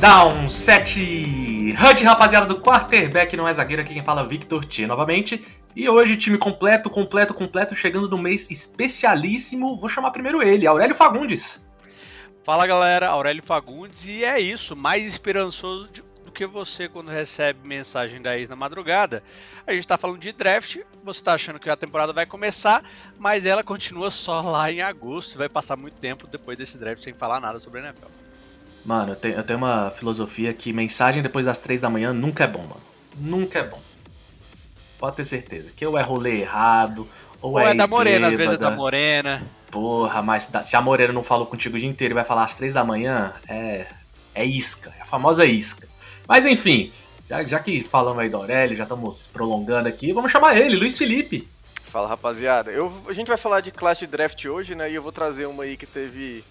Down 7 HUD, rapaziada do quarterback, não é zagueiro, aqui quem fala é Victor T novamente. E hoje, time completo, completo, completo, chegando no mês especialíssimo. Vou chamar primeiro ele, Aurélio Fagundes. Fala galera, Aurélio Fagundes, e é isso, mais esperançoso do que você quando recebe mensagem da ex na madrugada. A gente tá falando de draft, você tá achando que a temporada vai começar, mas ela continua só lá em agosto, vai passar muito tempo depois desse draft sem falar nada sobre a NFL. Mano, eu tenho, eu tenho uma filosofia que mensagem depois das três da manhã nunca é bom, mano. Nunca é bom. Pode ter certeza. Que ou é rolê errado, ou, ou é, é da morena, às vezes é da morena. Porra, mas se a morena não falou contigo o dia inteiro e vai falar às três da manhã, é. É isca. É a famosa isca. Mas enfim, já, já que falamos aí do Aurélio, já estamos prolongando aqui, vamos chamar ele, Luiz Felipe. Fala rapaziada, eu, a gente vai falar de classe de draft hoje, né? E eu vou trazer uma aí que teve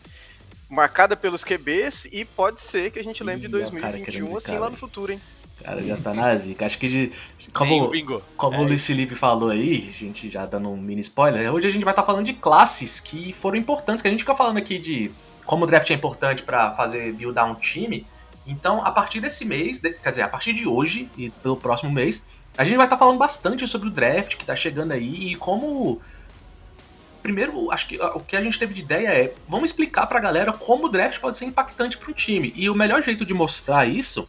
marcada pelos QBs e pode ser que a gente lembre Ih, de 2021 assim lá no futuro, hein? Cara, já tá na zica. Acho que de, como, bingo, como é. o Luiz Felipe falou aí, a gente já dando um mini spoiler, hoje a gente vai estar tá falando de classes que foram importantes, que a gente fica falando aqui de como o draft é importante para fazer buildar um time. Então, a partir desse mês, de, quer dizer, a partir de hoje e pelo próximo mês, a gente vai estar tá falando bastante sobre o draft que tá chegando aí e como primeiro, acho que o que a gente teve de ideia é, vamos explicar pra galera como o draft pode ser impactante para um time. E o melhor jeito de mostrar isso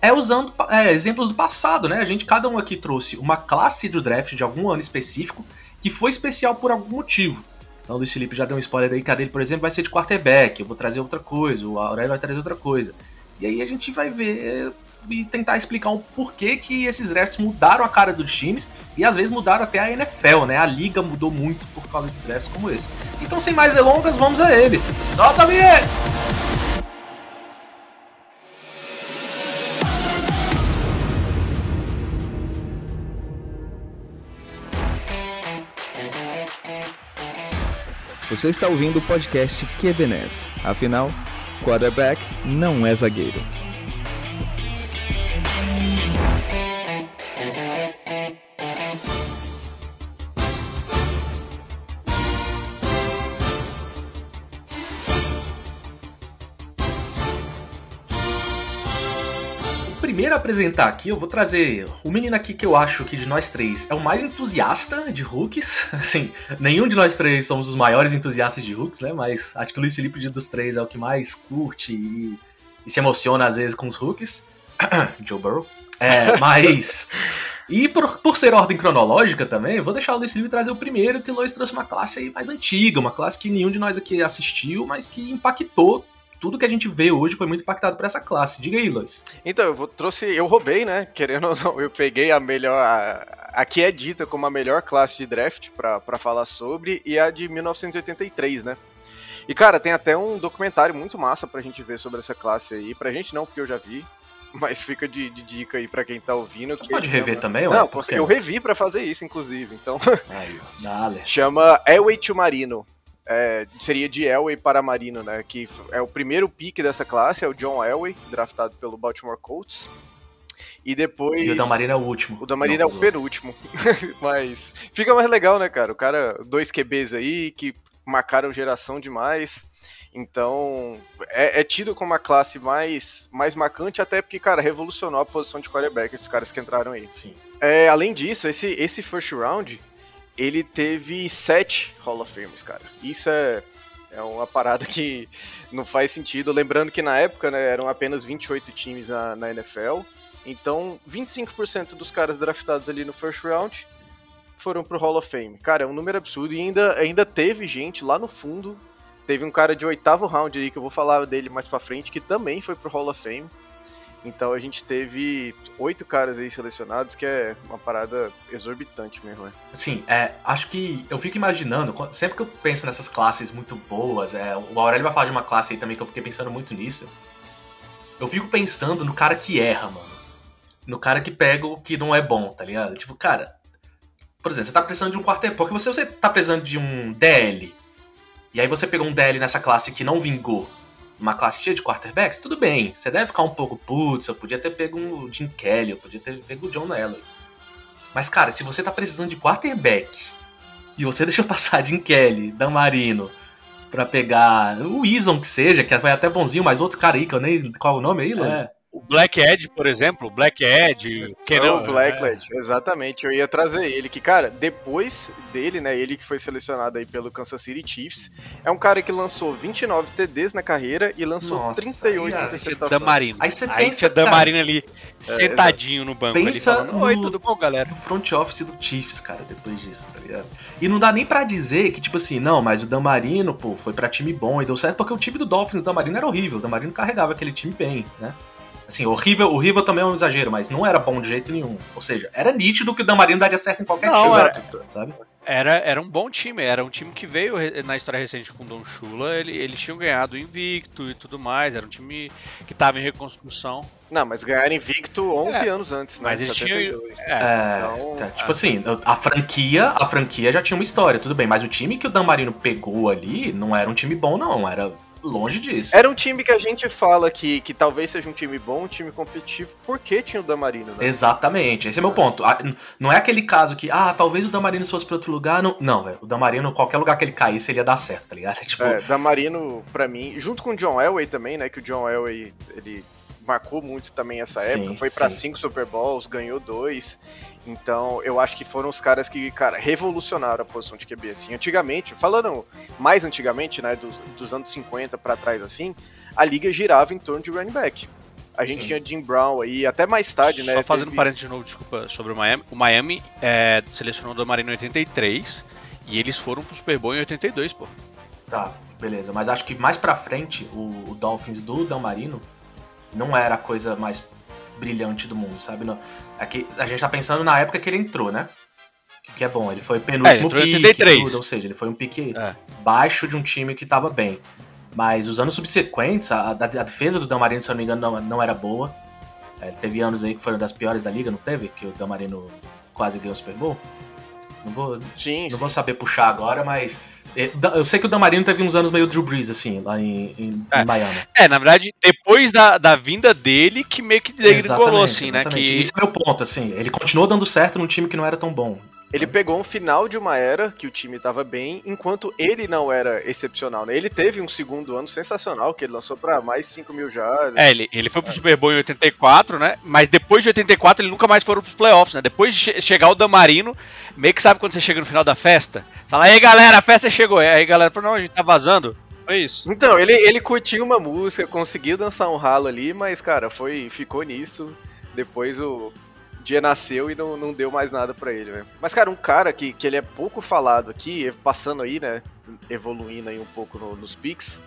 é usando é, exemplos do passado, né? A gente, cada um aqui trouxe uma classe do draft de algum ano específico que foi especial por algum motivo. Então o Luiz Felipe já deu um spoiler aí, que a dele, por exemplo, vai ser de quarterback, eu vou trazer outra coisa, o Aurélio vai trazer outra coisa. E aí a gente vai ver e tentar explicar um porquê que esses drafts mudaram a cara dos times e às vezes mudaram até a NFL, né? A liga mudou muito por causa de drafts como esse. Então, sem mais delongas, vamos a eles. Solta a vinheta! Você está ouvindo o podcast QBNES. Afinal, quarterback não é zagueiro. Apresentar aqui, eu vou trazer o menino aqui que eu acho que de nós três é o mais entusiasta de hooks. Assim, nenhum de nós três somos os maiores entusiastas de hooks, né? Mas acho que o Luiz Felipe dos três é o que mais curte e, e se emociona às vezes com os hooks. Joe Burrow. É, mas. E por, por ser ordem cronológica também, vou deixar o Luiz Felipe trazer o primeiro, que o Luiz trouxe uma classe aí mais antiga, uma classe que nenhum de nós aqui assistiu, mas que impactou tudo que a gente vê hoje foi muito impactado por essa classe. Diga aí, Lois. Então, eu vou, trouxe, eu roubei, né? Querendo ou não, eu peguei a melhor. A, a que é dita como a melhor classe de draft para falar sobre, e a de 1983, né? E, cara, tem até um documentário muito massa pra gente ver sobre essa classe aí. Pra gente não, porque eu já vi. Mas fica de, de dica aí pra quem tá ouvindo. Você pode rever chama... também, Não, eu revi pra fazer isso, inclusive. Então. Aí, chama Elway to Marino é, seria de Elway para Marino, né? Que é o primeiro pick dessa classe, é o John Elway, draftado pelo Baltimore Colts. E depois. E o da Marina é o último. O da Marina é o penúltimo. Mas fica mais legal, né, cara? O cara, dois QBs aí que marcaram geração demais. Então, é, é, tido como a classe mais, mais marcante, até porque, cara, revolucionou a posição de quarterback, esses caras que entraram aí. Sim. É, além disso, esse, esse first round, ele teve sete Hall of Fames, cara. Isso é, é uma parada que não faz sentido. Lembrando que na época né, eram apenas 28 times na, na NFL. Então, 25% dos caras draftados ali no first round foram pro Hall of Fame. Cara, é um número absurdo. E ainda, ainda teve gente lá no fundo. Teve um cara de oitavo round aí, que eu vou falar dele mais pra frente, que também foi pro Hall of Fame. Então a gente teve oito caras aí selecionados, que é uma parada exorbitante mesmo, né? Sim, é, acho que eu fico imaginando, sempre que eu penso nessas classes muito boas, é, o Aurélio vai falar de uma classe aí também que eu fiquei pensando muito nisso. Eu fico pensando no cara que erra, mano. No cara que pega o que não é bom, tá ligado? Tipo, cara, por exemplo, você tá precisando de um quarteto, porque você, você tá precisando de um DL, e aí você pegou um DL nessa classe que não vingou, uma classe cheia de quarterbacks, tudo bem. Você deve ficar um pouco, putz, eu podia ter pego um Jim Kelly, eu podia ter pego o John Elway. Mas, cara, se você tá precisando de quarterback e você deixou passar Jim Kelly, Dan Marino, pra pegar o Ison que seja, que foi até bonzinho, mas outro cara aí, que eu nem. Qual é o nome aí, Luiz? É. O Black Edge, por exemplo, o Black Edge, Kenan, o Black é. Edge, exatamente. Eu ia trazer ele, que, cara, depois dele, né, ele que foi selecionado aí pelo Kansas City Chiefs, é um cara que lançou 29 TDs na carreira e lançou Nossa, 38 aí, interceptações. Damarino. Aí você pensa, aí Damarino ali, é, sentadinho no banco pensa ali, falando, Oi, tudo bom, galera? No front office do Chiefs, cara, depois disso, tá ligado? E não dá nem pra dizer que, tipo assim, não, mas o Damarino, pô, foi pra time bom e deu certo, porque o time do Dolphins do Damarino era horrível, o Damarino carregava aquele time bem, né? Assim, horrível, horrível também é um exagero, mas não era bom de jeito nenhum. Ou seja, era nítido que o Damarino daria certo em qualquer não, time, era, sabe? Era, era um bom time, era um time que veio na história recente com o Don Chula, ele, eles tinham ganhado invicto e tudo mais, era um time que estava em reconstrução. Não, mas ganharam invicto 11 é, anos antes, né? Mas eles tinham... É, é então, tá, tipo assim, a franquia, a franquia já tinha uma história, tudo bem, mas o time que o Dan Marino pegou ali não era um time bom não, era longe disso. Era um time que a gente fala que, que talvez seja um time bom, um time competitivo, porque tinha o Damarino, né? Exatamente, esse é meu ponto. Não é aquele caso que, ah, talvez o Damarino fosse pra outro lugar. Não, não velho. O Damarino, qualquer lugar que ele caísse, ele ia dar certo, tá ligado? Tipo... É, Damarino, pra mim, junto com o John Elway também, né? Que o John Elway, ele marcou muito também essa sim, época. Foi para cinco Super Bowls, ganhou dois. Então, eu acho que foram os caras que, cara, revolucionaram a posição de QB, assim. Antigamente, falando mais antigamente, né, dos, dos anos 50 para trás, assim, a liga girava em torno de running back. A gente Sim. tinha Jim Brown aí, até mais tarde, né? Só fazendo teve... parênteses de novo, desculpa, sobre o Miami. O Miami é, selecionou o Damarino em 83 e eles foram pro Super Bowl em 82, pô. Tá, beleza. Mas acho que mais pra frente, o, o Dolphins do Damarino não era a coisa mais brilhante do mundo, sabe? Não, aqui, é a gente tá pensando na época que ele entrou, né? Que é bom, ele foi penúltimo é, ele pique, tudo, ou seja, ele foi um pique é. baixo de um time que tava bem. Mas os anos subsequentes, a, a defesa do Damarino, se eu não me engano, não, não era boa. É, teve anos aí que foram das piores da liga, não teve? Que o Damarino quase ganhou o Super Bowl. Não vou, sim, não sim. vou saber puxar agora, mas eu sei que o Damarino teve uns anos meio Drew Brees, assim, lá em, em, é. em Miami. É, na verdade, depois da, da vinda dele, que meio que degringolou, assim, exatamente. né? Que... Isso é o meu ponto, assim. Ele continuou dando certo num time que não era tão bom. Ele pegou um final de uma era que o time estava bem, enquanto ele não era excepcional, né? Ele teve um segundo ano sensacional, que ele lançou para mais 5 mil já. É, ele, ele foi pro Super Bowl em 84, né? Mas depois de 84 ele nunca mais foi pros playoffs, né? Depois de chegar o Damarino, meio que sabe quando você chega no final da festa? Fala, aí galera, a festa chegou. Aí a galera falou, não, a gente tá vazando. Foi isso. Então, ele, ele curtiu uma música, conseguiu dançar um ralo ali, mas, cara, foi ficou nisso. Depois o, dia nasceu e não, não deu mais nada para ele. Mas, cara, um cara que, que ele é pouco falado aqui, passando aí, né, evoluindo aí um pouco no, nos picks,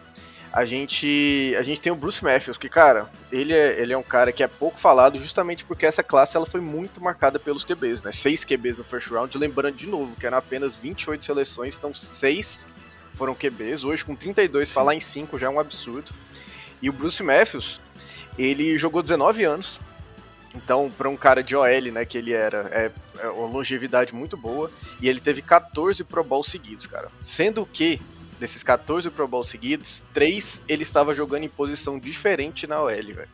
a gente, a gente tem o Bruce Matthews, que, cara, ele é, ele é um cara que é pouco falado justamente porque essa classe ela foi muito marcada pelos QBs, né? Seis QBs no first round, lembrando de novo que eram apenas 28 seleções, então seis foram QBs. Hoje, com 32, Sim. falar em 5 já é um absurdo. E o Bruce Matthews, ele jogou 19 anos, então, para um cara de OL, né, que ele era, é, é uma longevidade muito boa. E ele teve 14 Pro Bowl seguidos, cara. Sendo que, desses 14 Pro Bowl seguidos, três ele estava jogando em posição diferente na OL, velho.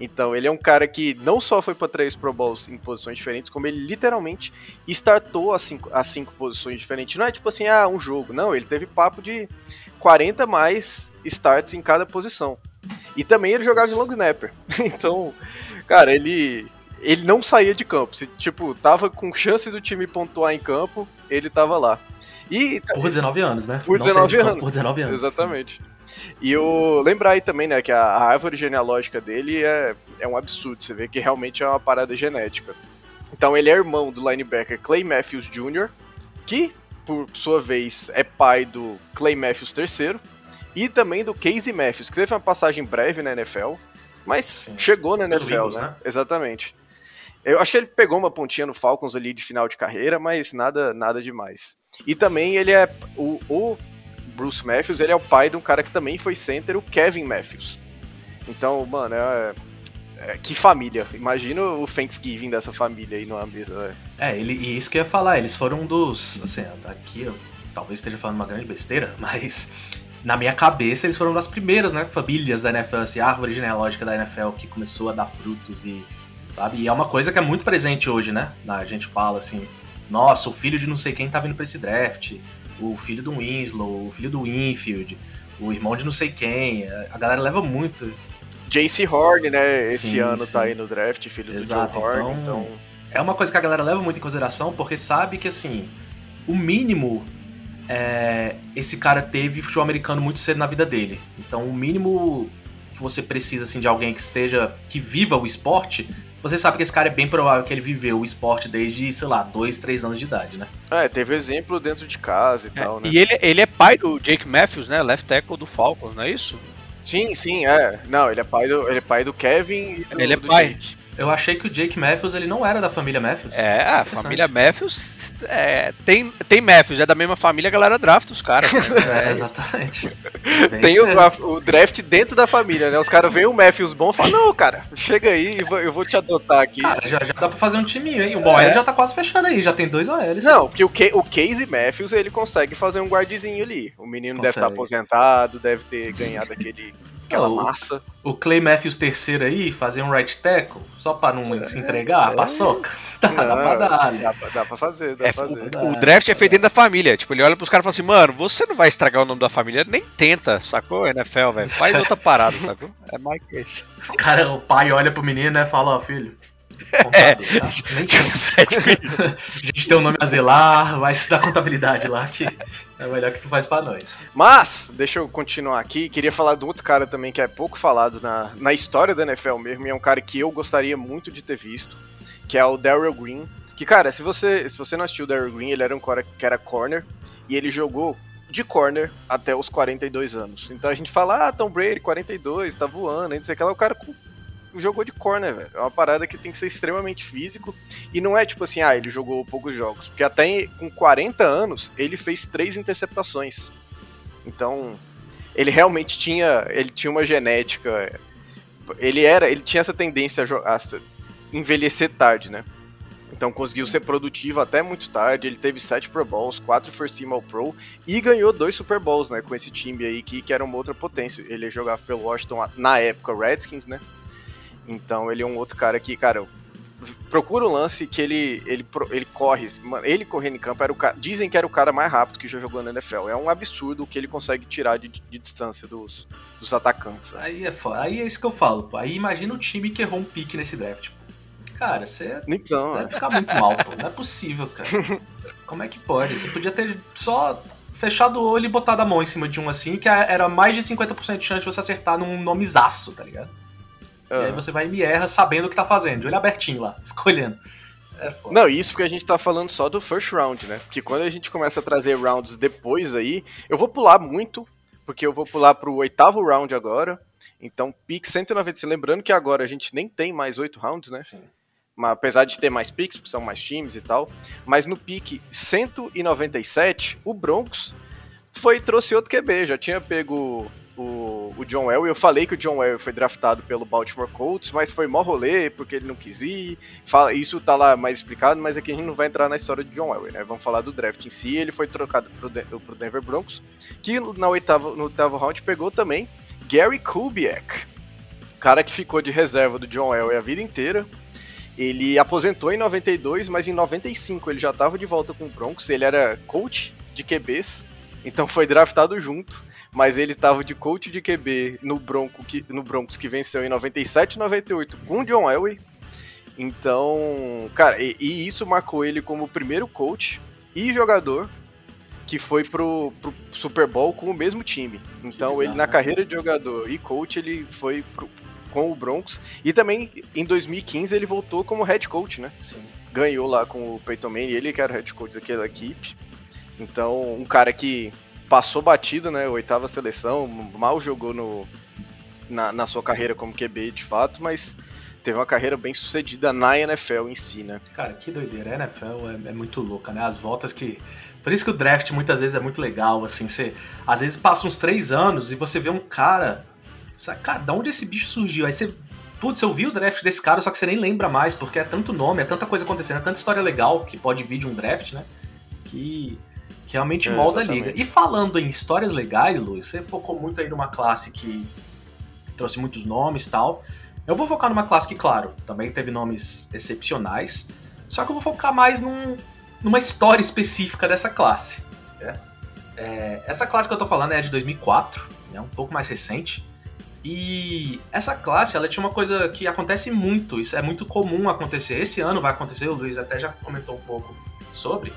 Então, ele é um cara que não só foi para três Pro Bowls em posições diferentes, como ele literalmente startou as cinco, as cinco posições diferentes. Não é tipo assim, ah, um jogo. Não, ele teve papo de 40 mais starts em cada posição. E também ele jogava de long snapper. então, Cara, ele. Ele não saía de campo. Se, tipo, tava com chance do time pontuar em campo, ele tava lá. E, por 19 anos, né? Por 19 anos. Por 19 anos. Exatamente. E o lembrar aí também, né, que a, a, árvore genealógica dele é, é um absurdo. Você vê que realmente é uma parada genética. Então ele é irmão do linebacker Clay Matthews Jr., que, por sua vez, é pai do Clay Matthews III, e também do Casey Matthews, que teve uma passagem breve na NFL, mas Sim. chegou na NFL, Eagles, né? né? Exatamente. Eu acho que ele pegou uma pontinha no Falcons ali de final de carreira, mas nada, nada demais. E também ele é o, o Bruce Matthews, ele é o pai de um cara que também foi center, o Kevin Matthews. Então, mano, é, é, que família. Imagina o Thanksgiving dessa família aí numa mesa, velho. É, ele, e isso que eu ia falar, eles foram um dos. Assim, aqui eu talvez esteja falando uma grande besteira, mas na minha cabeça, eles foram das primeiras, né, famílias da NFL, assim, a árvore genealógica da NFL que começou a dar frutos e, sabe? E é uma coisa que é muito presente hoje, né? A gente fala assim, nossa, o filho de não sei quem tá vindo pra esse draft. o filho do Winslow, o filho do Winfield, o irmão de não sei quem. A galera leva muito. JC Horn, né? Esse sim, ano tá sim. tá aí no draft, filho Exato, do Joe Horn, então, então... É uma coisa que a galera leva muito em consideração, porque sabe que, assim, o mínimo é, esse cara teve futebol americano muito cedo na vida dele. Então, o mínimo que você precisa assim de alguém que esteja que viva o esporte, você sabe que esse cara é bem provável que ele viveu o esporte desde, sei lá, dois, três anos de idade, né? É, teve exemplo dentro de casa e é, tal, né? E ele, ele é pai do Jake Matthews, né? Left tackle do Falcons, não é isso? Sim, sim, é. Não, ele é pai do, ele é pai do Kevin e do, Ele é pai. Jake. Eu achei que o Jake Matthews ele não era da família Matthews. É, a família Matthews é, tem, tem Matthews, é da mesma família, a galera draft os caras. é, exatamente. tem o, a, o, draft dentro da família, né? Os caras veem o Matthews bom e falam, não, cara, chega aí, eu vou, eu vou te adotar aqui. Cara, já, já dá pra fazer um timinho, hein? O é. já tá quase fechando aí, já tem dois OLs. Não, porque o, Ke o Casey Matthews, ele consegue fazer um guardizinho ali. O menino consegue. deve estar tá aposentado, deve ter ganhado aquele aquela oh, massa. O Clay Matthews terceiro aí, fazer um right tackle, só pra não é, se entregar, é. paçoca. Dá, não, dá pra dar. Dá, pra, dá pra fazer, dá é, pra fazer. O, o, draft é feito dentro da família. Tipo, ele olha pros caras e fala assim, mano, você não vai estragar o nome da família, nem tenta, sacou? NFL, velho. Faz outra parada, sacou? É Mike Case. Os cara, o pai olha pro menino, né, fala, ó, filho, é, tá? Nem tinha sete A gente tem um nome a zelar, vai se dar contabilidade lá que é melhor que tu faz pra nós. Mas, deixa eu continuar aqui. Queria falar de outro cara também que é pouco falado na, na história da NFL mesmo, e é um cara que eu gostaria muito de ter visto, que é o Daryl Green. Que, cara, se você, se você não assistiu o Daryl Green, ele era um cara que era corner, e ele jogou de corner até os 42 anos. Então a gente fala, ah, Tom Brady, 42, tá voando, não sei o que lá. O cara jogou de corner, velho. É uma parada que tem que ser extremamente físico. E não é tipo assim, ah, ele jogou poucos jogos. Porque até com 40 anos, ele fez três interceptações. Então, ele realmente tinha. Ele tinha uma genética. Ele era. Ele tinha essa tendência a, a envelhecer tarde, né? Então conseguiu ser produtivo até muito tarde. Ele teve sete Pro Bowls, quatro First Team All Pro e ganhou dois Super Bowls, né? Com esse time aí que, que era uma outra potência. Ele jogava pelo Washington na época Redskins, né? Então ele é um outro cara que, cara, procura o lance que ele, ele, ele corre. Ele correndo em campo era o cara, dizem que era o cara mais rápido que já jogou na NFL. É um absurdo o que ele consegue tirar de, de distância dos, dos atacantes. Aí é. Aí é isso que eu falo, pô. Aí imagina o time que errou um pique nesse draft. Pô. Cara, você então, deve é. ficar muito mal, pô. Não é possível, cara. Como é que pode? Você podia ter só fechado o olho e botado a mão em cima de um assim, que era mais de 50% de chance de você acertar num nomezaço, tá ligado? E aí ah. você vai e me erra sabendo o que tá fazendo, de olho abertinho lá, escolhendo. É não, isso porque a gente tá falando só do first round, né? Porque quando a gente começa a trazer rounds depois aí, eu vou pular muito, porque eu vou pular pro oitavo round agora. Então, pick 196. Lembrando que agora a gente nem tem mais oito rounds, né? Sim. Apesar de ter mais picks, porque são mais times e tal. Mas no pick 197, o Broncos foi trouxe outro QB. Já tinha pego o, o John Elway. Eu falei que o John Elway foi draftado pelo Baltimore Colts, mas foi mó rolê, porque ele não quis ir. Fala, isso tá lá mais explicado, mas aqui a gente não vai entrar na história de John Elway, né? Vamos falar do draft em si. Ele foi trocado pro, pro Denver Broncos, que na oitava, no oitavo round pegou também Gary Kubiak, cara que ficou de reserva do John Elway a vida inteira. Ele aposentou em 92, mas em 95 ele já estava de volta com o Broncos. Ele era coach de QBs, então foi draftado junto mas ele estava de coach de QB no, Bronco que, no Broncos que venceu em 97 e 98 com o John Elway. Então, cara, e, e, isso marcou ele como o primeiro coach e jogador que foi pro, pro Super Bowl com o mesmo time. Então, ele na carreira de jogador e coach, ele foi pro, com o Broncos. E também em 2015 ele voltou como head coach, né? Sim. Ganhou lá com o Peyton Manning, ele que era o head coach daquela equipe. Então, um cara que passou batido, né? Oitava seleção, mal jogou no, na, na sua carreira como QB de fato, mas teve uma carreira bem sucedida na NFL em si, né? Cara, que doideira. A NFL é, é, muito louca, né? As voltas que. Por isso que o draft muitas vezes é muito legal, assim. Você, às vezes passa uns três anos e você vê um cara. Cara, de onde esse bicho surgiu? Aí você. Putz, eu vi o draft desse cara, só que você nem lembra mais, porque é tanto nome, é tanta coisa acontecendo, é tanta história legal que pode vir de um draft, né? Que que realmente é, molda a liga. E falando em histórias legais, Luiz, você focou muito aí numa classe que trouxe muitos nomes e tal. Eu vou focar numa classe que, claro, também teve nomes excepcionais, só que eu vou focar mais num, numa história específica dessa classe. Né? É, essa classe que eu tô falando é de 2004, né, um pouco mais recente. E essa classe, ela tinha uma coisa que acontece muito, isso é muito comum acontecer. Esse ano vai acontecer, o Luiz até já comentou um pouco sobre,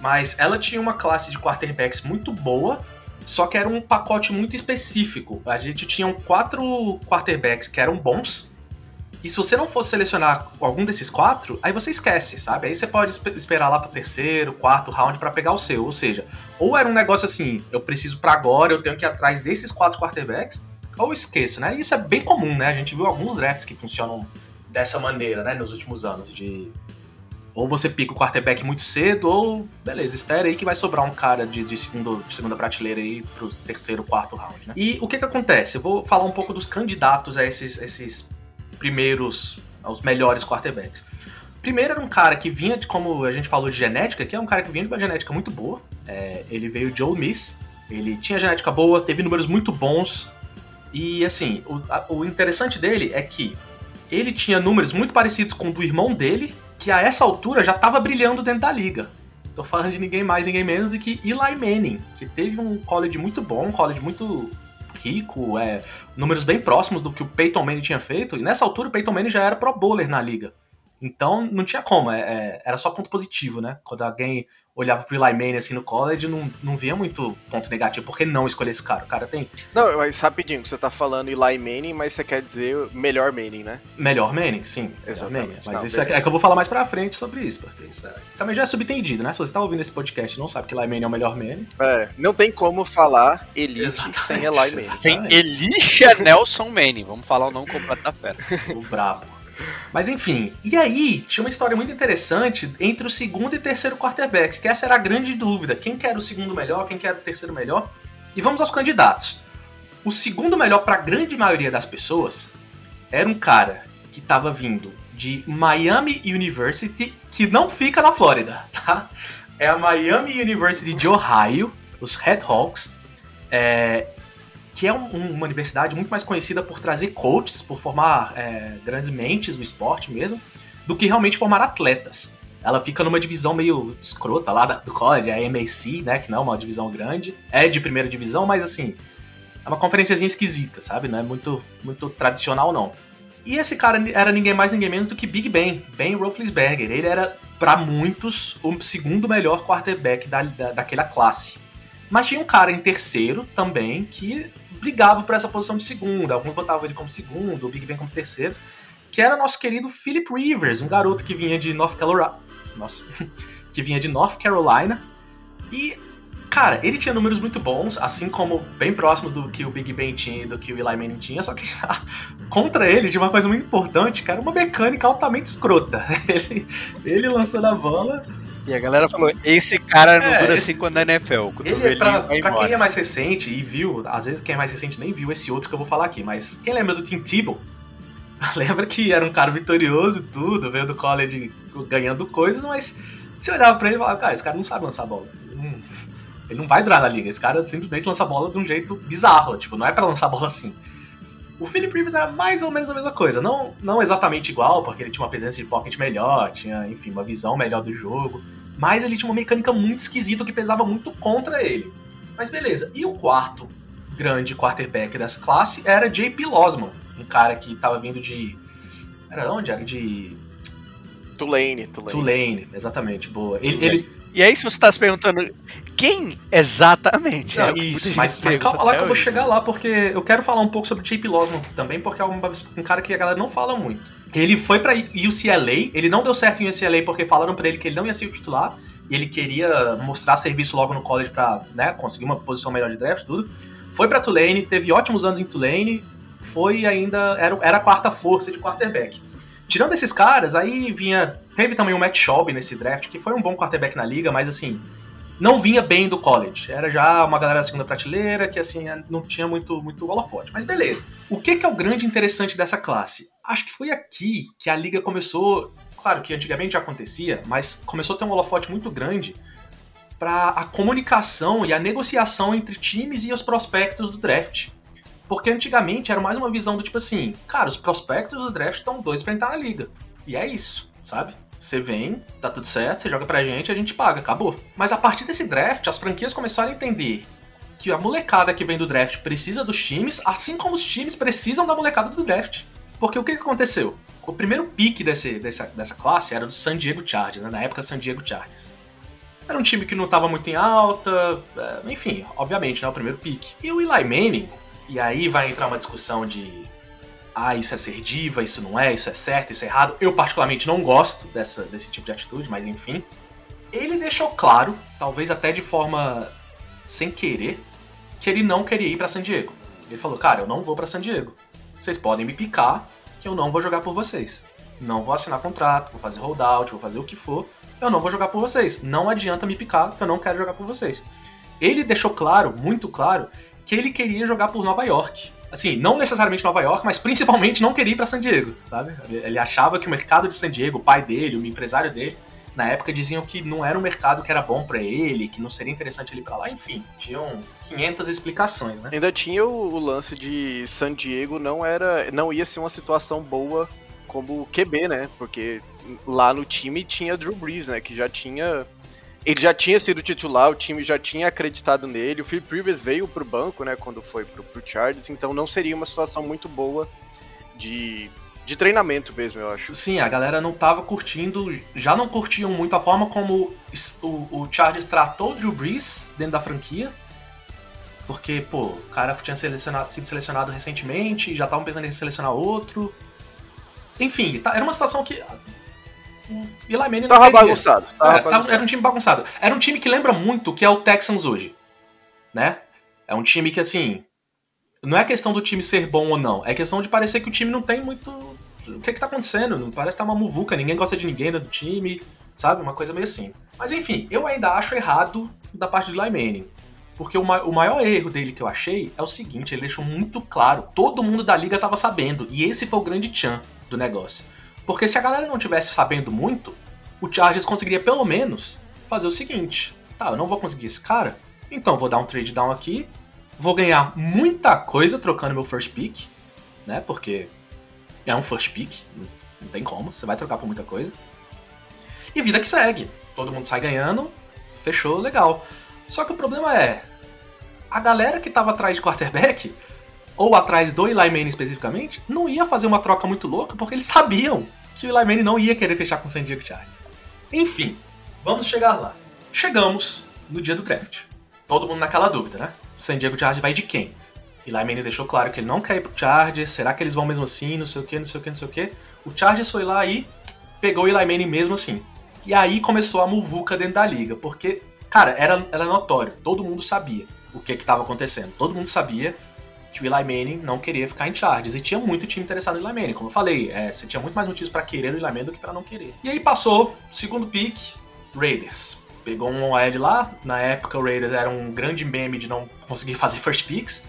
mas ela tinha uma classe de quarterbacks muito boa, só que era um pacote muito específico. A gente tinha quatro quarterbacks que eram bons, e se você não fosse selecionar algum desses quatro, aí você esquece, sabe? Aí você pode esperar lá pro terceiro, quarto round para pegar o seu. Ou seja, ou era um negócio assim, eu preciso para agora, eu tenho que ir atrás desses quatro quarterbacks, ou esqueço, né? Isso é bem comum, né? A gente viu alguns drafts que funcionam dessa maneira, né, nos últimos anos, de ou você pica o quarterback muito cedo, ou beleza, espera aí que vai sobrar um cara de, de, segundo, de segunda prateleira aí pro terceiro, quarto round, né? E o que que acontece? Eu vou falar um pouco dos candidatos a esses, esses primeiros, aos melhores quarterbacks. Primeiro era um cara que vinha de, como a gente falou, de genética, que é um cara que vinha de uma genética muito boa. É, ele veio de Ole Miss, ele tinha genética boa, teve números muito bons. E assim, o, a, o interessante dele é que ele tinha números muito parecidos com o do irmão dele, que a essa altura já estava brilhando dentro da liga. Tô falando de ninguém mais, ninguém menos do que Eli Manning, que teve um college muito bom, um college muito rico, é, números bem próximos do que o Peyton Manning tinha feito, e nessa altura o Peyton Manning já era pro bowler na liga. Então não tinha como, é, é, era só ponto positivo, né? Quando alguém olhava pro Eli Manning assim no college, não, não via muito ponto negativo. Por que não escolher esse cara? O cara tem. Não, mas rapidinho, você tá falando Eli Manning, mas você quer dizer melhor Manning, né? Melhor Manning, sim. Exatamente. Manning. Mas não, isso é, é, que eu vou falar mais pra frente sobre isso, porque isso é... também já é subentendido, né? Se você tá ouvindo esse podcast e não sabe que Eli Manning é o melhor Manning. É, não tem como falar Elite sem Eli Manning. Tem Elisha Nelson Manning, vamos falar o nome completo da fera. o brabo. Mas enfim, e aí tinha uma história muito interessante entre o segundo e terceiro quarterbacks, que essa era a grande dúvida. Quem quer o segundo melhor, quem quer o terceiro melhor? E vamos aos candidatos. O segundo melhor para a grande maioria das pessoas era um cara que estava vindo de Miami University, que não fica na Flórida, tá? É a Miami University de Ohio, os Red Hawks. É, que é um, uma universidade muito mais conhecida por trazer coaches, por formar é, grandes mentes do esporte mesmo, do que realmente formar atletas. Ela fica numa divisão meio escrota lá do college, a MAC, né, que não é uma divisão grande, é de primeira divisão, mas assim, é uma conferenciazinha esquisita, sabe? Não é muito, muito tradicional, não. E esse cara era ninguém mais, ninguém menos do que Big Ben, Ben Roethlisberger. Ele era, para muitos, o segundo melhor quarterback da, da, daquela classe. Mas tinha um cara em terceiro também que brigava por essa posição de segunda. Alguns botavam ele como segundo, o Big Ben como terceiro. Que era nosso querido Philip Rivers, um garoto que vinha de North Carolina. Nossa, que vinha de North Carolina. E, cara, ele tinha números muito bons, assim como bem próximos do que o Big Ben tinha e do que o Eli Manning tinha, só que contra ele tinha uma coisa muito importante, cara, uma mecânica altamente escrota. Ele, ele lançando a bola, e a galera falou: esse cara não é, dura esse... cinco anos na NFL. Ele, é pra, pra quem é mais recente e viu, às vezes quem é mais recente nem viu esse outro que eu vou falar aqui, mas quem lembra do Tim Tebow? lembra que era um cara vitorioso e tudo, veio do college ganhando coisas, mas você olhava pra ele e falava: cara, esse cara não sabe lançar bola. Ele não vai durar na liga. Esse cara simplesmente lança bola de um jeito bizarro. Tipo, não é para lançar bola assim. O Philip Rivers era mais ou menos a mesma coisa. Não, não exatamente igual, porque ele tinha uma presença de pocket melhor, tinha, enfim, uma visão melhor do jogo. Mas ele tinha uma mecânica muito esquisita que pesava muito contra ele. Mas beleza. E o quarto grande quarterback dessa classe era JP Losman, um cara que estava vindo de. Era onde? Era de. Tulane, Tulane. Tulane, exatamente, boa. Ele, ele... E aí, se você está se perguntando quem exatamente? Não, é, isso, mas, mas calma lá que eu vou chegar lá, porque eu quero falar um pouco sobre JP Losman também, porque é um, um cara que a galera não fala muito. Ele foi pra UCLA, ele não deu certo em UCLA porque falaram para ele que ele não ia ser o titular, e ele queria mostrar serviço logo no college pra né, conseguir uma posição melhor de draft, tudo. Foi para Tulane, teve ótimos anos em Tulane, foi ainda. Era, era a quarta força de quarterback. Tirando esses caras, aí vinha. Teve também o Matt Schaub nesse draft, que foi um bom quarterback na liga, mas assim, não vinha bem do college. Era já uma galera da segunda prateleira que, assim, não tinha muito, muito holofote. Mas beleza. O que, que é o grande interessante dessa classe? Acho que foi aqui que a liga começou. Claro que antigamente já acontecia, mas começou a ter um holofote muito grande para a comunicação e a negociação entre times e os prospectos do draft. Porque antigamente era mais uma visão do tipo assim, cara, os prospectos do draft estão dois para entrar na liga. E é isso, sabe? Você vem, tá tudo certo, você joga pra gente, a gente paga, acabou. Mas a partir desse draft, as franquias começaram a entender que a molecada que vem do draft precisa dos times, assim como os times precisam da molecada do draft. Porque o que, aconteceu? O primeiro pique desse, dessa, dessa classe era do San Diego Chargers, né? na época San Diego Chargers. Era um time que não estava muito em alta, é, enfim, obviamente, né? O primeiro pique. E o Eli Manning, e aí vai entrar uma discussão de ah, isso é ser diva, isso não é, isso é certo, isso é errado. Eu particularmente não gosto dessa, desse tipo de atitude, mas enfim. Ele deixou claro, talvez até de forma sem querer, que ele não queria ir para San Diego. Ele falou: "Cara, eu não vou para San Diego. Vocês podem me picar, que eu não vou jogar por vocês. Não vou assinar contrato, vou fazer holdout, vou fazer o que for. Eu não vou jogar por vocês. Não adianta me picar, que eu não quero jogar por vocês." Ele deixou claro, muito claro, que ele queria jogar por Nova York. Assim, não necessariamente Nova York, mas principalmente não queria ir para San Diego, sabe? Ele achava que o mercado de San Diego, o pai dele, o empresário dele, na época diziam que não era um mercado que era bom para ele, que não seria interessante ele ir para lá, enfim, tinham 500 explicações, né? Ainda tinha o, o, lance de San Diego não era, não ia ser uma situação boa como QB, né? Porque lá no time tinha Drew Brees, né, que já tinha ele já tinha sido titular, o time já tinha acreditado nele. O Philip Rivers veio pro banco, né, quando foi pro, pro Chargers, então não seria uma situação muito boa de de treinamento mesmo, eu acho. Sim, a galera não tava curtindo, já não curtiam muito a forma como o, o Chargers tratou o Drew Brees dentro da franquia. Porque, pô, o cara tinha selecionado, sido selecionado recentemente, já estavam pensando em selecionar outro. Enfim, tá, era uma situação que. Eli Manning tava bagunçado. Tava é, bagunçado. Era um time bagunçado. Era um time que lembra muito o que é o Texans hoje. Né? É um time que, assim, não é questão do time ser bom ou não, é questão de parecer que o time não tem muito. O que é que tá acontecendo? Não parece que tá uma muvuca, ninguém gosta de ninguém do time, sabe? Uma coisa meio assim. Mas enfim, eu ainda acho errado da parte do Manning. Porque o, ma o maior erro dele que eu achei é o seguinte: ele deixou muito claro, todo mundo da liga tava sabendo, e esse foi o grande tchan do negócio. Porque se a galera não tivesse sabendo muito, o Chargers conseguiria pelo menos fazer o seguinte: tá, eu não vou conseguir esse cara, então vou dar um trade down aqui, Vou ganhar muita coisa trocando meu first pick, né? Porque é um first pick, não tem como, você vai trocar por muita coisa. E vida que segue. Todo mundo sai ganhando, fechou, legal. Só que o problema é, a galera que tava atrás de quarterback, ou atrás do Eli Manning especificamente, não ia fazer uma troca muito louca, porque eles sabiam que o Eli Manning não ia querer fechar com o San Diego Chargers. Enfim, vamos chegar lá. Chegamos no dia do draft. Todo mundo naquela dúvida, né? San Diego Chargers vai de quem? Eli Manning deixou claro que ele não quer ir pro Chargers, será que eles vão mesmo assim, não sei o que, não sei o que, não sei o que. O Chargers foi lá e pegou o Eli Manning mesmo assim. E aí começou a muvuca dentro da liga, porque, cara, era, era notório, todo mundo sabia o que que tava acontecendo. Todo mundo sabia que o Eli Manning não queria ficar em Chargers. E tinha muito time interessado no Eli Manning. Como eu falei, é, você tinha muito mais motivos para querer o Eli Manning do que para não querer. E aí passou, segundo pick, Raiders pegou um OL lá. Na época o Raiders era um grande meme de não conseguir fazer first picks.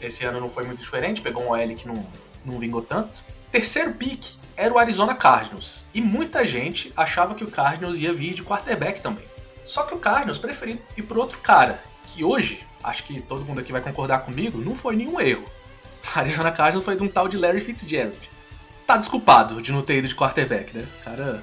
Esse ano não foi muito diferente, pegou um OL que não, não vingou tanto. Terceiro pick era o Arizona Cardinals. E muita gente achava que o Cardinals ia vir de quarterback também. Só que o Cardinals preferiu ir por outro cara, que hoje, acho que todo mundo aqui vai concordar comigo, não foi nenhum erro. O Arizona Cardinals foi de um tal de Larry Fitzgerald. Tá desculpado de não ter ido de quarterback, né? Cara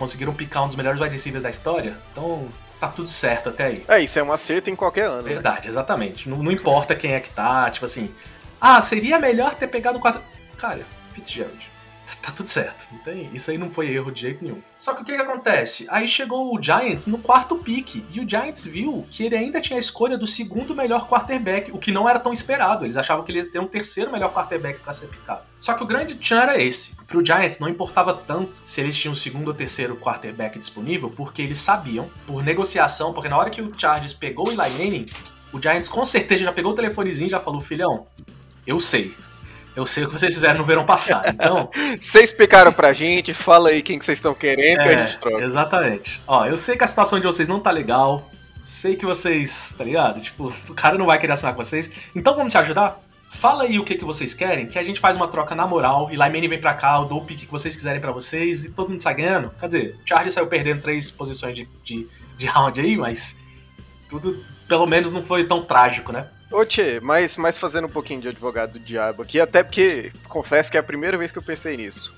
conseguiram picar um dos melhores wide receivers da história, então tá tudo certo até aí. É, isso é um acerto em qualquer ano. Né? Verdade, né? exatamente. Não, não, importa quem é que tá, tipo assim, ah, seria melhor ter pegado o quarto. Cara, Fitzgerald tá tudo certo. Não tem, isso aí não foi erro de jeito nenhum. Só que o que, que acontece? Aí chegou o Giants no quarto pick e o Giants viu que ele ainda tinha a escolha do segundo melhor quarterback, o que não era tão esperado. Eles achavam que ele ia ter um terceiro melhor quarterback para ser picado. Só que o grande tchan era esse. Pro Giants não importava tanto se eles tinham o segundo ou terceiro quarterback disponível, porque eles sabiam, por negociação, porque na hora que o Chargers pegou o Eli Manning, o Giants com certeza já pegou o telefonezinho e já falou, filhão, eu sei, eu sei o que vocês fizeram no verão passado. Então. vocês explicaram pra gente, fala aí quem que vocês estão querendo é, que a gente troca. Exatamente. Ó, eu sei que a situação de vocês não tá legal. Sei que vocês, tá ligado? Tipo, o cara não vai querer assinar com vocês. Então vamos te ajudar? Fala aí o que, que vocês querem, que a gente faz uma troca na moral, e Laimene vem pra cá, eu dou o pique que vocês quiserem para vocês, e todo mundo sai ganhando. Quer dizer, o Charlie saiu perdendo três posições de, de, de round aí, mas tudo pelo menos não foi tão trágico, né? Ô Tchê, mas, mas fazendo um pouquinho de advogado do diabo aqui, até porque confesso que é a primeira vez que eu pensei nisso.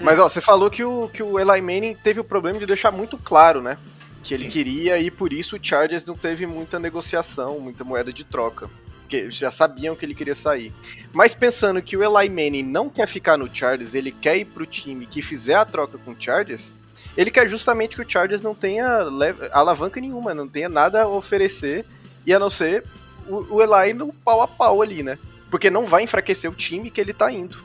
Mas ó, você falou que o, que o Eli Manning teve o problema de deixar muito claro, né? Que ele Sim. queria e por isso o Chargers não teve muita negociação, muita moeda de troca. Porque já sabiam que ele queria sair. Mas pensando que o Eli Manning não quer ficar no Chargers, ele quer ir pro time que fizer a troca com o Chargers, ele quer justamente que o Chargers não tenha alavanca nenhuma, não tenha nada a oferecer, e a não ser o, o Eli no pau a pau ali, né? Porque não vai enfraquecer o time que ele tá indo.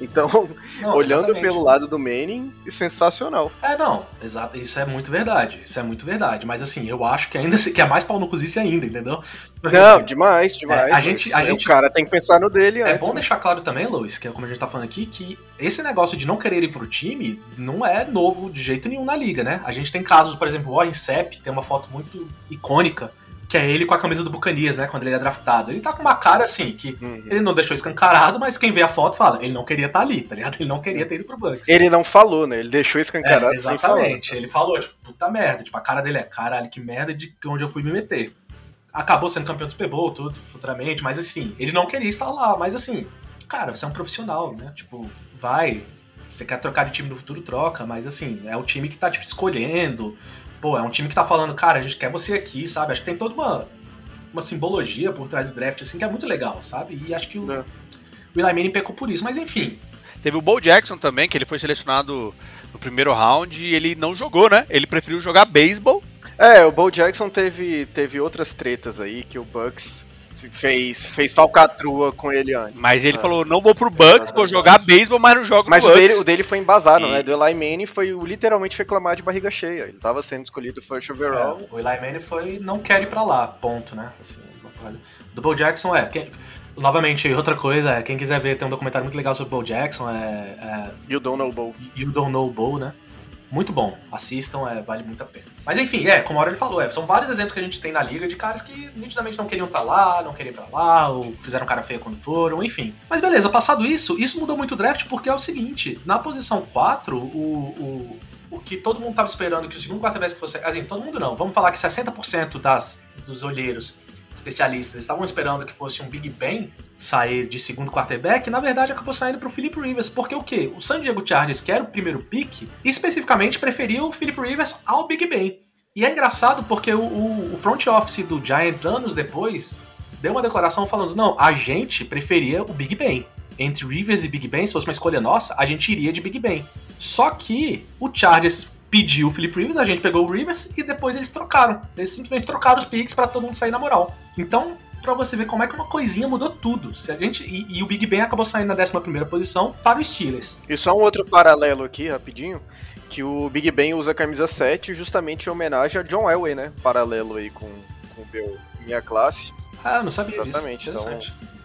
Então, não, olhando exatamente. pelo lado do Manning, sensacional. É, não, exato, isso é muito verdade. Isso é muito verdade. Mas assim, eu acho que ainda que é mais pau no cozice ainda, entendeu? Porque, não, demais, demais. É, a gente, a gente, o cara tem que pensar no dele. É antes, bom né? deixar claro também, Luiz, que é como a gente tá falando aqui, que esse negócio de não querer ir pro time não é novo de jeito nenhum na liga, né? A gente tem casos, por exemplo, o Warren Sepp tem uma foto muito icônica que é ele com a camisa do Bucanias, né? Quando ele é draftado. Ele tá com uma cara assim, que uhum. ele não deixou escancarado, mas quem vê a foto fala, ele não queria estar tá ali, tá ligado? Ele não queria ter ido pro Bucks. Ele não falou, né? Ele deixou escancarado é, Exatamente. Ele falou, tipo, puta merda. Tipo, a cara dele é, caralho, que merda de onde eu fui me meter. Acabou sendo campeão do Super Bowl, tudo, futuramente, mas assim, ele não queria estar lá, mas assim, cara, você é um profissional, né? Tipo, vai, você quer trocar de time no futuro, troca, mas assim, é o time que tá, tipo, escolhendo pô, é um time que tá falando, cara, a gente quer você aqui, sabe? Acho que tem toda uma, uma simbologia por trás do draft, assim, que é muito legal, sabe? E acho que o, é. o Eli Manning pecou por isso, mas enfim. Teve o Bo Jackson também, que ele foi selecionado no primeiro round e ele não jogou, né? Ele preferiu jogar beisebol. É, o Bo Jackson teve, teve outras tretas aí que o Bucks fez, fez falcatrua com ele antes. Mas ele é. falou, não vou pro Bucks, vou jogar beisebol, mas não jogo mas no Bucks. Mas o dele foi embasado, e... né? Do Eli Manning foi literalmente reclamar de barriga cheia. Ele tava sendo escolhido first overall. É, o Eli Manning foi, não quer ir pra lá, ponto, né? Assim, do Bo Jackson é... Quem, novamente, outra coisa, é, quem quiser ver, tem um documentário muito legal sobre o Bo Jackson, é... é you Don't Know Bo. You Don't Know Bo, né? Muito bom. Assistam, é, vale muito a pena. Mas enfim, é, como a hora ele falou, é, são vários exemplos que a gente tem na liga de caras que nitidamente não queriam estar tá lá, não queriam ir pra lá, ou fizeram cara feia quando foram, enfim. Mas beleza, passado isso, isso mudou muito o draft porque é o seguinte, na posição 4, o, o, o que todo mundo tava esperando que o segundo quarterback que você... Assim, todo mundo não, vamos falar que 60% das, dos olheiros especialistas estavam esperando que fosse um Big Ben sair de segundo quarterback, na verdade acabou saindo para o Philip Rivers, porque o quê? O San Diego Chargers, que era o primeiro pick, especificamente preferia o Philip Rivers ao Big Ben. E é engraçado porque o, o, o front office do Giants, anos depois, deu uma declaração falando: não, a gente preferia o Big Ben. Entre Rivers e Big Ben, se fosse uma escolha nossa, a gente iria de Big Ben. Só que o Chargers pediu o Philip Rivers, a gente pegou o Rivers e depois eles trocaram. Eles simplesmente trocaram os picks para todo mundo sair na moral. Então, para você ver como é que uma coisinha mudou tudo. Se a gente e, e o Big Ben acabou saindo na 11 primeira posição para os Steelers. E só um outro paralelo aqui, rapidinho, que o Big Ben usa a camisa 7 justamente em homenagem a John Elway, né? Paralelo aí com, com o meu, minha classe. Ah, não sabia Exatamente, disso. Exatamente. Então,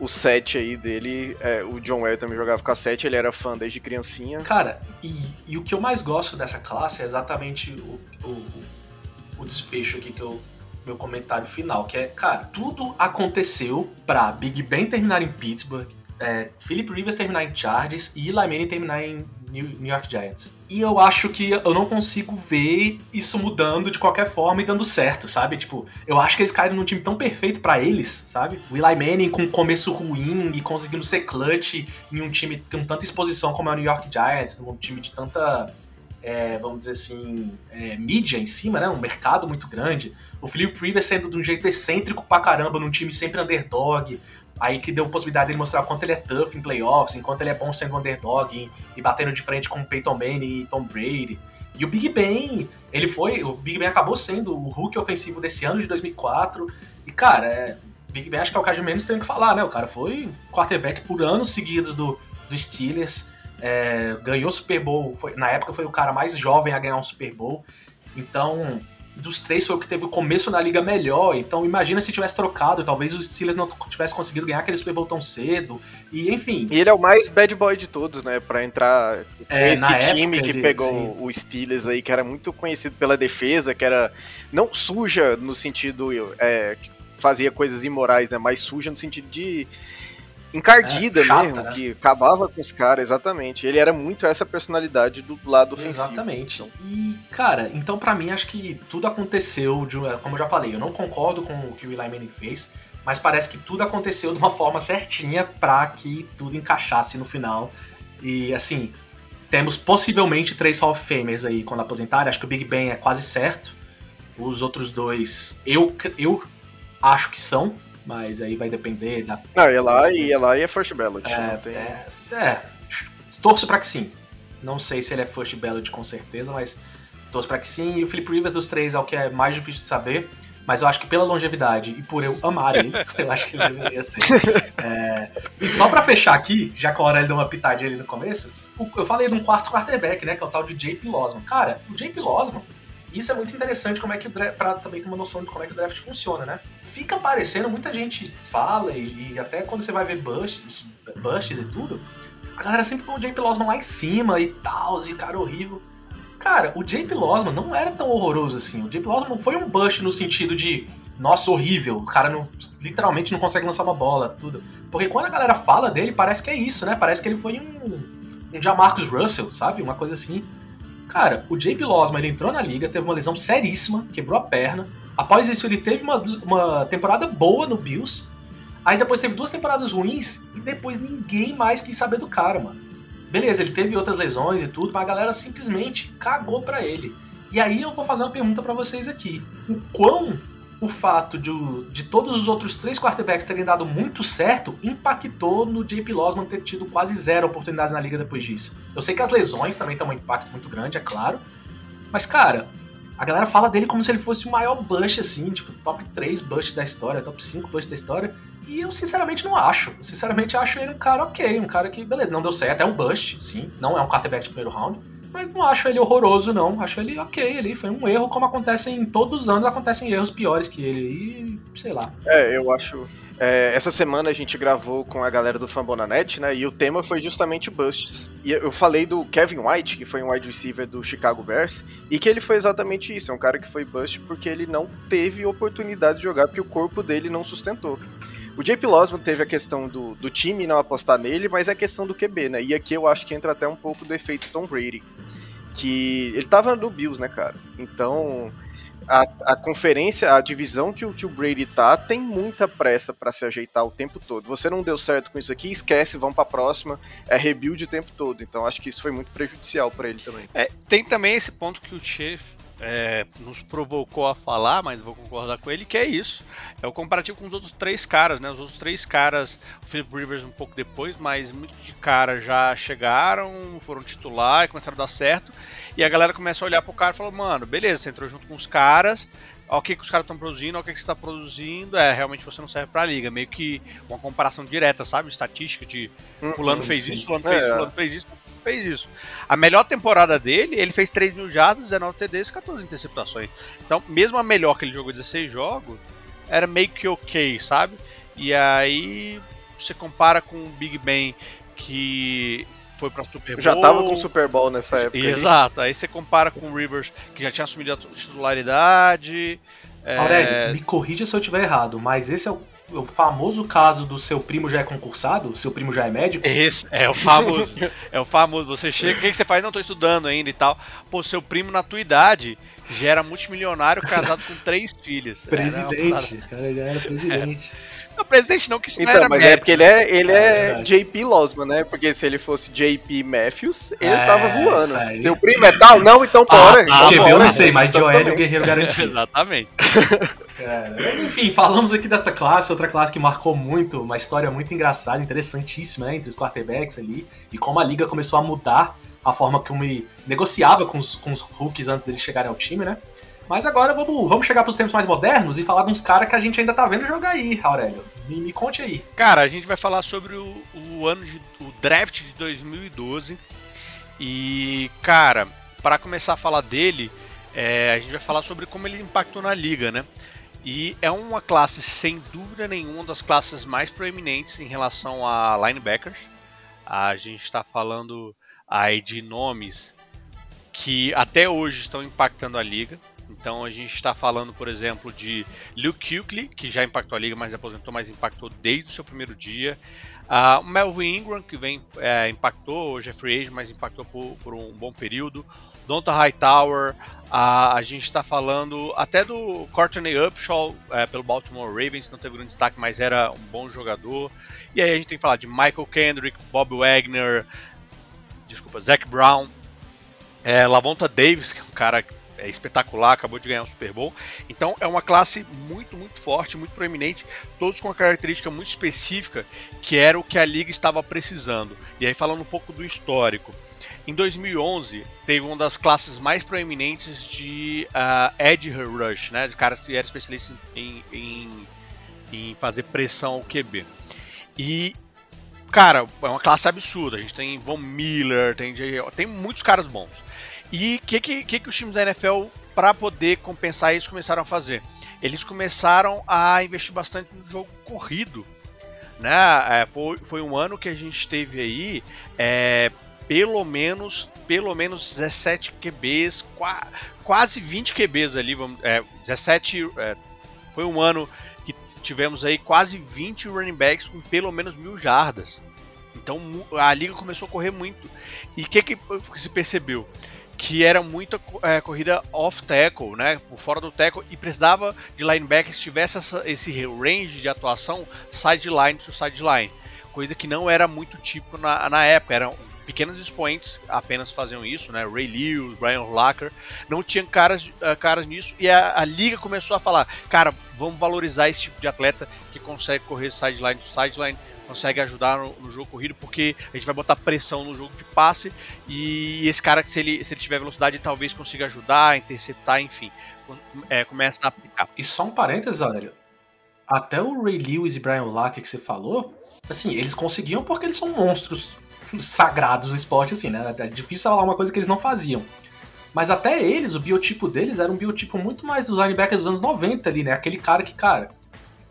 o 7 aí dele, é, o John Wayne também jogava com a 7, ele era fã desde criancinha. Cara, e, e o que eu mais gosto dessa classe é exatamente o, o, o desfecho aqui que eu meu comentário final, que é, cara, tudo aconteceu pra Big Ben terminar em Pittsburgh, é, Philip Rivers terminar em Chargers e Eli Manning terminar em New York Giants. E eu acho que eu não consigo ver isso mudando de qualquer forma e dando certo, sabe? Tipo, eu acho que eles caíram num time tão perfeito para eles, sabe? O Eli Manning com um começo ruim e conseguindo ser clutch em um time com tanta exposição como é o New York Giants, num time de tanta, é, vamos dizer assim, é, mídia em cima, né? Um mercado muito grande. O Philip Rivers sendo de um jeito excêntrico pra caramba, num time sempre underdog aí que deu possibilidade de ele mostrar o quanto ele é tough em playoffs, enquanto ele é bom sendo underdog e, e batendo de frente com Peyton Manning e Tom Brady. E o Big Ben, ele foi, o Big Ben acabou sendo o Hulk ofensivo desse ano de 2004. E cara, é, Big Ben acho que é o de menos tem que falar, né? O cara foi quarterback por anos seguidos do, do Steelers, é, ganhou Super Bowl, foi, na época foi o cara mais jovem a ganhar um Super Bowl. Então, dos três foi o que teve o começo na liga melhor. Então imagina se tivesse trocado, talvez o Steelers não tivesse conseguido ganhar aquele Super Bowl tão cedo. E enfim. E ele é o mais bad boy de todos, né? Para entrar é, esse time que pegou sim. o Steelers aí, que era muito conhecido pela defesa, que era não suja no sentido é, que fazia coisas imorais, né? Mas suja no sentido de encardida é, chata, mesmo, né? que acabava com os caras, exatamente. Ele era muito essa personalidade do lado ofensivo. Exatamente. E, cara, então para mim acho que tudo aconteceu, de, como eu já falei, eu não concordo com o que o Eli Manning fez, mas parece que tudo aconteceu de uma forma certinha para que tudo encaixasse no final. E, assim, temos possivelmente três Hall of Famers aí quando aposentarem. Acho que o Big Ben é quase certo. Os outros dois, eu, eu acho que são, mas aí vai depender da. Não, e lá, e lá é First Ballot. É, tem... é, é, torço pra que sim. Não sei se ele é First Ballot com certeza, mas torço pra que sim. E o Philip Rivers dos três é o que é mais difícil de saber. Mas eu acho que pela longevidade e por eu amar ele, eu acho que ele deveria ser. É... E só pra fechar aqui, já que a hora ele deu uma pitadinha ali no começo, eu falei de um quarto quarterback, né? Que é o tal de JP Losman. Cara, o JP Losman, isso é muito interessante como é que draft, pra também ter uma noção de como é que o draft funciona, né? Fica parecendo, muita gente fala, e, e até quando você vai ver busts, busts e tudo, a galera sempre põe o JP Losman lá em cima e tal, e cara horrível. Cara, o JP Losman não era tão horroroso assim. O JP Losman foi um bust no sentido de, nossa, horrível, o cara não, literalmente não consegue lançar uma bola, tudo. Porque quando a galera fala dele, parece que é isso, né? Parece que ele foi um, um Jamarcus Russell, sabe? Uma coisa assim. Cara, o JP Losman, ele entrou na liga, teve uma lesão seríssima, quebrou a perna. Após isso, ele teve uma, uma temporada boa no Bills. Aí depois teve duas temporadas ruins e depois ninguém mais quis saber do cara, mano. Beleza, ele teve outras lesões e tudo, mas a galera simplesmente cagou para ele. E aí eu vou fazer uma pergunta para vocês aqui. O quão o fato de, de todos os outros três quarterbacks terem dado muito certo impactou no JP Losman ter tido quase zero oportunidades na liga depois disso. Eu sei que as lesões também têm um impacto muito grande, é claro. Mas, cara, a galera fala dele como se ele fosse o maior bust, assim, tipo, top 3 bust da história, top 5 bust da história. E eu sinceramente não acho. Sinceramente acho ele um cara ok, um cara que, beleza, não deu certo, é um bust, sim, não é um quarterback de primeiro round, mas não acho ele horroroso, não. Acho ele ok, ele foi um erro, como acontece em todos os anos, acontecem erros piores que ele, e sei lá. É, eu acho. É, essa semana a gente gravou com a galera do Fambonanet, né? E o tema foi justamente busts. E eu falei do Kevin White, que foi um wide receiver do Chicago Bears, e que ele foi exatamente isso. É um cara que foi bust porque ele não teve oportunidade de jogar, porque o corpo dele não sustentou. O JP Losman teve a questão do, do time não apostar nele, mas é a questão do QB, né? E aqui eu acho que entra até um pouco do efeito Tom Brady. Que ele tava no Bills, né, cara? Então, a, a conferência, a divisão que o, que o Brady tá, tem muita pressa para se ajeitar o tempo todo. Você não deu certo com isso aqui, esquece, vamos pra próxima. É rebuild o tempo todo. Então, acho que isso foi muito prejudicial para ele também. É, tem também esse ponto que o Chief é, nos provocou a falar, mas vou concordar com ele, que é isso. É o comparativo com os outros três caras, né? Os outros três caras, o Philip Rivers um pouco depois, mas muitos de cara já chegaram, foram titular e começaram a dar certo. E a galera começa a olhar pro cara e falou, mano, beleza, você entrou junto com os caras, o que, que os caras estão produzindo, o que, que você está produzindo, é, realmente você não serve pra liga. Meio que uma comparação direta, sabe? Estatística de hum, fulano sim, fez sim. isso, fulano fez é. isso, fulano fez isso, fez isso. A melhor temporada dele, ele fez 3 mil jardas, 19 TDs e 14 interceptações. Então, mesmo a melhor que ele jogou 16 jogos, era meio que ok, sabe? E aí você compara com o Big Ben que foi pra Super Bowl. Já tava com o Super Bowl nessa época. Exato, aí. aí você compara com o Rivers, que já tinha assumido a titularidade. Aurélio, é... me corrija se eu estiver errado, mas esse é o o famoso caso do seu primo já é concursado, seu primo já é médico? Esse é o famoso. é o famoso. Você chega, o que, que você faz? Não, tô estudando ainda e tal. Pô, seu primo na tua idade já era multimilionário casado com três filhos. Presidente, era cara, já era presidente. Era. Não, presidente não, que isso então, não era mas é médico. é porque ele é, ele é, é JP Losman, né? Porque se ele fosse JP Matthews, ele é, tava voando. Aí... Seu primo é tal? Não, então bora. Ah, ah, eu não sei, mas Joel é o guerreiro garantido. Exatamente. É, enfim, falamos aqui dessa classe, outra classe que marcou muito, uma história muito engraçada, interessantíssima né, entre os quarterbacks ali, e como a liga começou a mudar a forma como negociava com os, com os rookies antes deles chegarem ao time, né? Mas agora vamos, vamos chegar para os tempos mais modernos e falar de uns caras que a gente ainda tá vendo jogar aí, Aurélio. Me, me conte aí. Cara, a gente vai falar sobre o, o ano de o draft de 2012. E, cara, para começar a falar dele, é, a gente vai falar sobre como ele impactou na liga, né? E é uma classe, sem dúvida nenhuma, das classes mais proeminentes em relação a linebackers. A gente está falando aí de nomes que até hoje estão impactando a liga. Então a gente está falando, por exemplo, de Luke Kuechly, que já impactou a liga, mas aposentou, mas impactou desde o seu primeiro dia. Uh, Melvin Ingram, que vem é, impactou, hoje é mas impactou por, por um bom período. Donta Hightower, a, a gente está falando até do Courtney Upshaw é, pelo Baltimore Ravens, não teve grande destaque, mas era um bom jogador. E aí a gente tem que falar de Michael Kendrick, Bob Wagner, desculpa, Zach Brown, é, Lavonta Davis, que é um cara é espetacular, acabou de ganhar um Super Bowl. Então é uma classe muito, muito forte, muito proeminente, todos com uma característica muito específica, que era o que a liga estava precisando. E aí falando um pouco do histórico. Em 2011, teve uma das classes mais proeminentes de uh, edge rush, né, de caras que eram especialistas em, em, em fazer pressão ao QB. E cara, é uma classe absurda. A gente tem Von Miller, tem, tem muitos caras bons. E o que, que, que, que os times da NFL, para poder compensar isso, começaram a fazer? Eles começaram a investir bastante no jogo corrido. Né? É, foi, foi um ano que a gente teve aí é, pelo menos pelo menos 17 QBs, qua, quase 20 QBs ali, vamos, é, 17 é, foi um ano que tivemos aí quase 20 running backs com pelo menos mil jardas. Então a liga começou a correr muito. E o que, que se percebeu? Que era muita é, corrida off tackle, né, por fora do tackle, e precisava de linebackers que tivesse essa, esse range de atuação sideline to sideline, coisa que não era muito típico na, na época, eram pequenos expoentes apenas faziam isso, né, Ray Lewis, Brian Lacker, não tinham caras, uh, caras nisso, e a, a, liga começou a falar, cara, vamos valorizar esse tipo de atleta que consegue correr sideline to sideline, consegue ajudar no, no, jogo corrido, porque a gente vai botar pressão no jogo de passe. E esse cara, se ele, se ele tiver velocidade, talvez consiga ajudar, interceptar, enfim, é, começa a aplicar. E só um parênteses, Aurélio. Até o Ray Lewis e Brian Lack que você falou, assim, eles conseguiam porque eles são monstros sagrados do esporte, assim, né? É difícil falar uma coisa que eles não faziam. Mas até eles, o biotipo deles era um biotipo muito mais dos linebackers dos anos 90 ali, né? Aquele cara que, cara,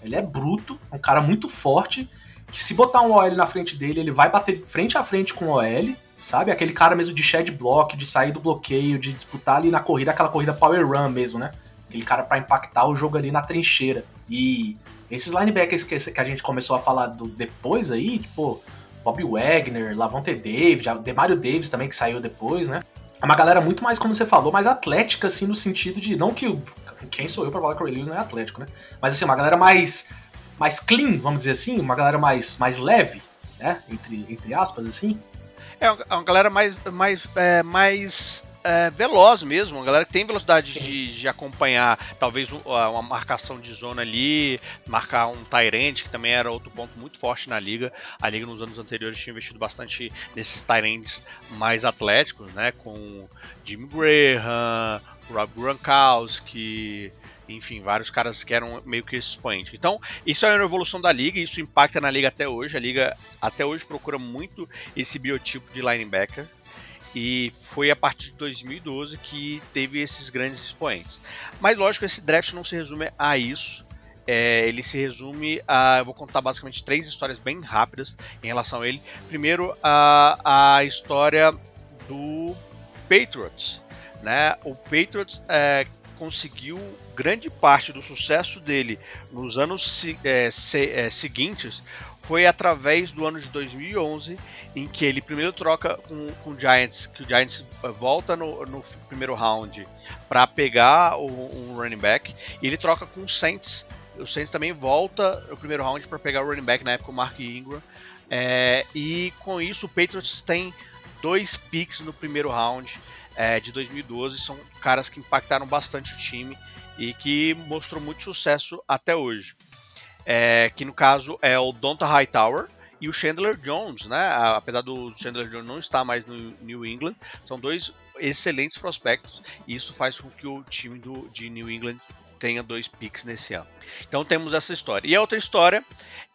ele é bruto, um cara muito forte, que se botar um OL na frente dele, ele vai bater frente a frente com o OL, sabe? Aquele cara mesmo de shed block, de sair do bloqueio, de disputar ali na corrida, aquela corrida power run mesmo, né? Aquele cara para impactar o jogo ali na trincheira. E esses linebackers que, a gente começou a falar do, depois aí, tipo, Bob Wagner, Lavonte Davis, Demario Davis também que saiu depois, né? É uma galera muito mais, como você falou, mais atlética, assim, no sentido de. Não que. Quem sou eu pra falar que o Ray Lewis não é atlético, né? Mas assim, uma galera mais mais clean, vamos dizer assim, uma galera mais, mais leve, né? Entre, entre aspas, assim. É uma galera mais, mais, é, mais é, veloz mesmo, uma galera que tem velocidade de, de, acompanhar talvez uma marcação de zona ali, marcar um Tyrant, que também era outro ponto muito forte na liga. A liga nos anos anteriores tinha investido bastante nesses Tyrants mais atléticos, né? Com Jimmy Graham, Rob Gronkowski, enfim, vários caras que eram meio que expoentes. Então, isso é uma evolução da liga, isso impacta na liga até hoje. A liga até hoje procura muito esse biotipo de linebacker. E foi a partir de 2012 que teve esses grandes expoentes. Mas lógico, esse draft não se resume a isso. É, ele se resume a. Eu vou contar basicamente três histórias bem rápidas em relação a ele. Primeiro, a, a história do Patriots. Né? O Patriots é, conseguiu grande parte do sucesso dele nos anos é, se, é, seguintes foi através do ano de 2011, em que ele primeiro troca com, com o Giants, que o Giants é, volta no, no primeiro round para pegar o, um running back, e ele troca com o Saints. O Saints também volta no primeiro round para pegar o running back, na época o Mark Ingram. É, e com isso o Patriots tem dois picks no primeiro round é, de 2012. São caras que impactaram bastante o time e que mostrou muito sucesso até hoje. É, que no caso é o Donta Hightower e o Chandler Jones, né? Apesar do Chandler Jones não estar mais no New England, são dois excelentes prospectos e isso faz com que o time do, de New England tenha dois picks nesse ano. Então temos essa história. E a outra história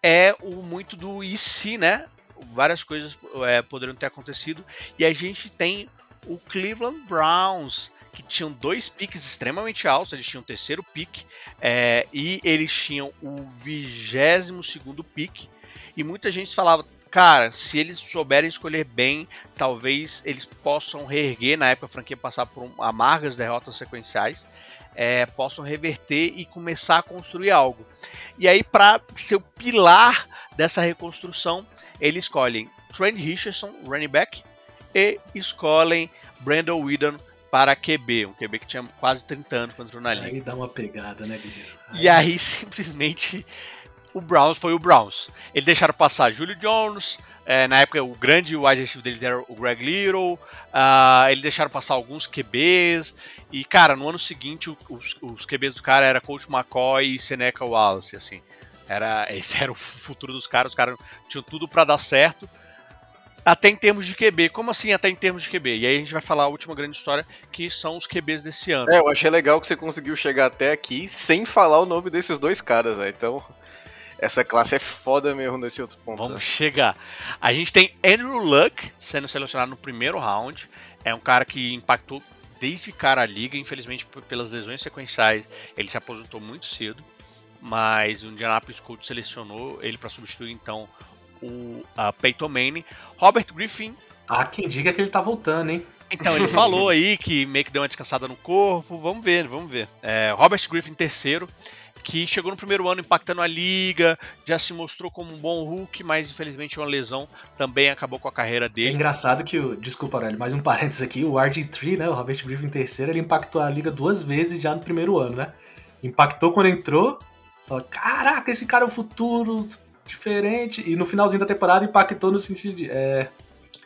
é o muito do IC, né? Várias coisas é, poderiam ter acontecido e a gente tem o Cleveland Browns que tinham dois piques extremamente altos, eles tinham o terceiro pique é, e eles tinham o vigésimo segundo pique. E muita gente falava, cara, se eles souberem escolher bem, talvez eles possam reerguer, na época a franquia passar por amargas derrotas sequenciais, é, possam reverter e começar a construir algo. E aí, para ser o pilar dessa reconstrução, eles escolhem Trent Richardson, running back, e escolhem Brandon Whedon, para QB, um QB que tinha quase 30 anos quando entrou na liga. Aí dá uma pegada, né, Guilherme? E aí simplesmente o Browns foi o Browns. Eles deixaram passar Julio Jones, é, na época, o grande wide receiver deles era o Greg Little. Uh, eles deixaram passar alguns QBs. E, cara, no ano seguinte, os, os QBs do cara era Coach McCoy e Seneca Wallace, assim. Era, esse era o futuro dos caras. Os caras tinham tudo para dar certo. Até em termos de QB. Como assim até em termos de QB? E aí a gente vai falar a última grande história, que são os QBs desse ano. É, eu achei legal que você conseguiu chegar até aqui sem falar o nome desses dois caras, né? Então, essa classe é foda mesmo nesse outro ponto. Vamos né? chegar. A gente tem Andrew Luck sendo selecionado no primeiro round. É um cara que impactou desde cara a liga, infelizmente pelas lesões sequenciais, ele se aposentou muito cedo. Mas o Indianapolis Colts selecionou ele para substituir então o Peyton Manning. Robert Griffin. Há quem diga que ele tá voltando, hein? Então, ele falou aí que meio que deu uma descansada no corpo. Vamos ver, vamos ver. É, Robert Griffin, terceiro que chegou no primeiro ano impactando a liga, já se mostrou como um bom Hulk, mas infelizmente uma lesão também acabou com a carreira dele. É engraçado que o. Desculpa, Aurélio, mais um parênteses aqui. O RG3, né? O Robert Griffin terceiro, ele impactou a liga duas vezes já no primeiro ano, né? Impactou quando entrou. Falou, Caraca, esse cara é o futuro, diferente. E no finalzinho da temporada impactou no sentido de. É,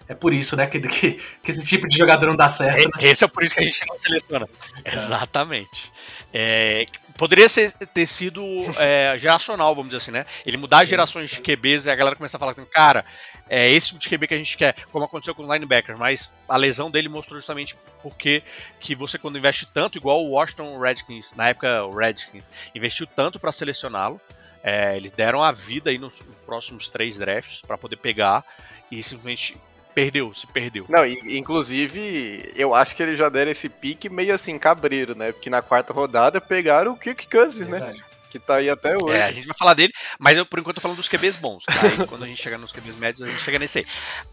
é por isso, né, que, que, que, esse tipo de jogador não dá certo. Né? Esse é por isso que a gente não seleciona. É. Exatamente. É, Poderia ser, ter sido é, geracional, vamos dizer assim, né? Ele mudar sim, gerações sim. de QBs e a galera começar a falar, cara, é esse tipo de QB que a gente quer, como aconteceu com o linebacker, mas a lesão dele mostrou justamente porque que você quando investe tanto, igual o Washington Redskins, na época o Redskins, investiu tanto para selecioná-lo, é, eles deram a vida aí nos próximos três drafts para poder pegar e simplesmente perdeu, se perdeu. Não, inclusive, eu acho que eles já deram esse pique meio assim, cabreiro, né? Porque na quarta rodada pegaram o Kirk Cousins, é né? Que tá aí até hoje. É, a gente vai falar dele, mas eu por enquanto tô falando dos QBs bons. Tá? Aí, quando a gente chegar nos QBs médios, a gente chega nesse aí.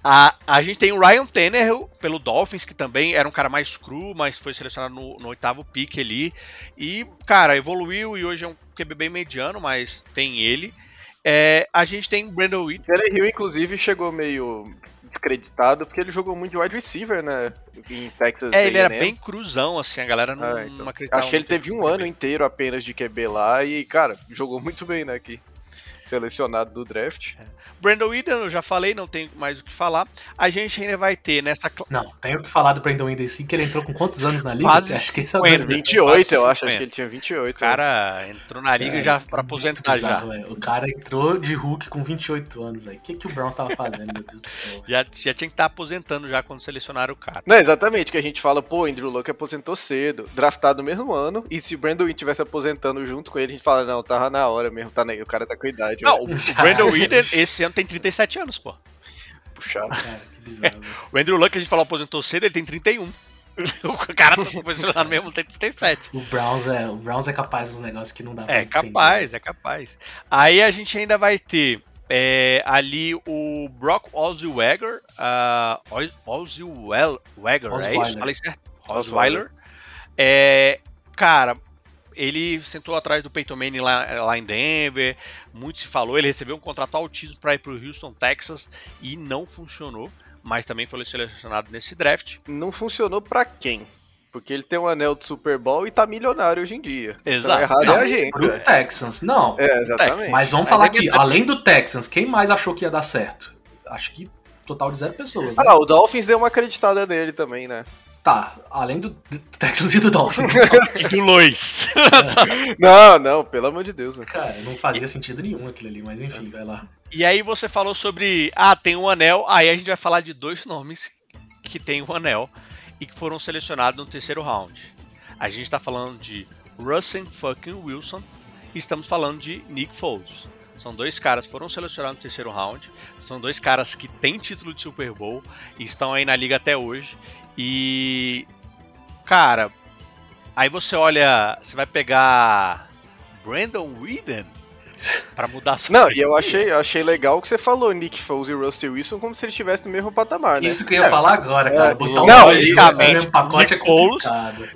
A, a gente tem o Ryan Tannehill pelo Dolphins, que também era um cara mais cru, mas foi selecionado no, no oitavo pique ali. E, cara, evoluiu e hoje é um QB bem mediano, mas tem ele. É, a gente tem o Brandon Wheat. Hill, inclusive, chegou meio descreditado porque ele jogou muito de wide receiver, né? Em Texas. É, ele era bem cruzão, assim, a galera não, ah, então. não acreditava. Acho que ele teve um ano inteiro apenas de QB lá e, cara, jogou muito bem, né, aqui selecionado do draft. É. Brandon Whedon, eu já falei, não tenho mais o que falar. A gente ainda vai ter nessa. Não, tenho que falar do Brandon Whedon sim, que ele entrou com quantos anos na liga? Quase acho que esse é 28, eu acho, acho que ele tinha 28. O cara entrou na liga é, já pra aposentar bizarro, já. O cara entrou de Hulk com 28 anos aí. O que, que o Browns tava fazendo, meu Deus do céu? Já, já tinha que estar tá aposentando já quando selecionaram o cara. Não, exatamente, que a gente fala, pô, Andrew Luck aposentou cedo, draftado no mesmo ano, e se o Brandon Whedon tivesse aposentando junto com ele, a gente fala, não, tava na hora mesmo, tá, o cara tá com idade. Não, o Brandon Whedon esse ano tem 37 anos, pô. Puxado. Cara, que bizarro. o Andrew Luck, a gente falou aposentou cedo, ele tem 31. o cara tá posicionado mesmo tem 37. O Browns é, o Browns é capaz dos negócios que não dá pra É capaz, entender. é capaz. Aí a gente ainda vai ter é, ali o Brock Osweiler, uh, Osweiler, é isso? Falei certo? Osweiler. É, cara, ele sentou atrás do Peyton Manning lá, lá, em Denver, muito se falou, ele recebeu um contrato altíssimo para ir para o Houston, Texas, e não funcionou, mas também foi selecionado nesse draft. Não funcionou para quem? Porque ele tem um anel de Super Bowl e tá milionário hoje em dia. Então, Exato. Então, errado não, é a gente. Pro Texans, não. É, exatamente. Mas vamos falar aqui, além do Texans, quem mais achou que ia dar certo? Acho que total de zero pessoas. Né? Ah, não, o Dolphins deu uma acreditada nele também, né? Tá, além do, Texans e do Dolphins. e do Lois. não, não, pelo amor de Deus. Né? Cara, não fazia sentido nenhum aquilo ali, mas enfim, vai lá. E aí você falou sobre, ah, tem um anel, aí a gente vai falar de dois nomes que tem um anel e que foram selecionados no terceiro round. A gente tá falando de Russell fucking Wilson e estamos falando de Nick Foles. São dois caras que foram selecionados no terceiro round. São dois caras que têm título de Super Bowl e estão aí na liga até hoje. E. Cara, aí você olha. Você vai pegar. Brandon Whedon Pra mudar sua Não, e eu achei, eu achei legal que você falou Nick Foles e Russell Wilson como se eles estivessem no mesmo patamar, né? Isso que eu ia é. falar agora, cara. É, botar não, logicamente, pacote Nick é Foles,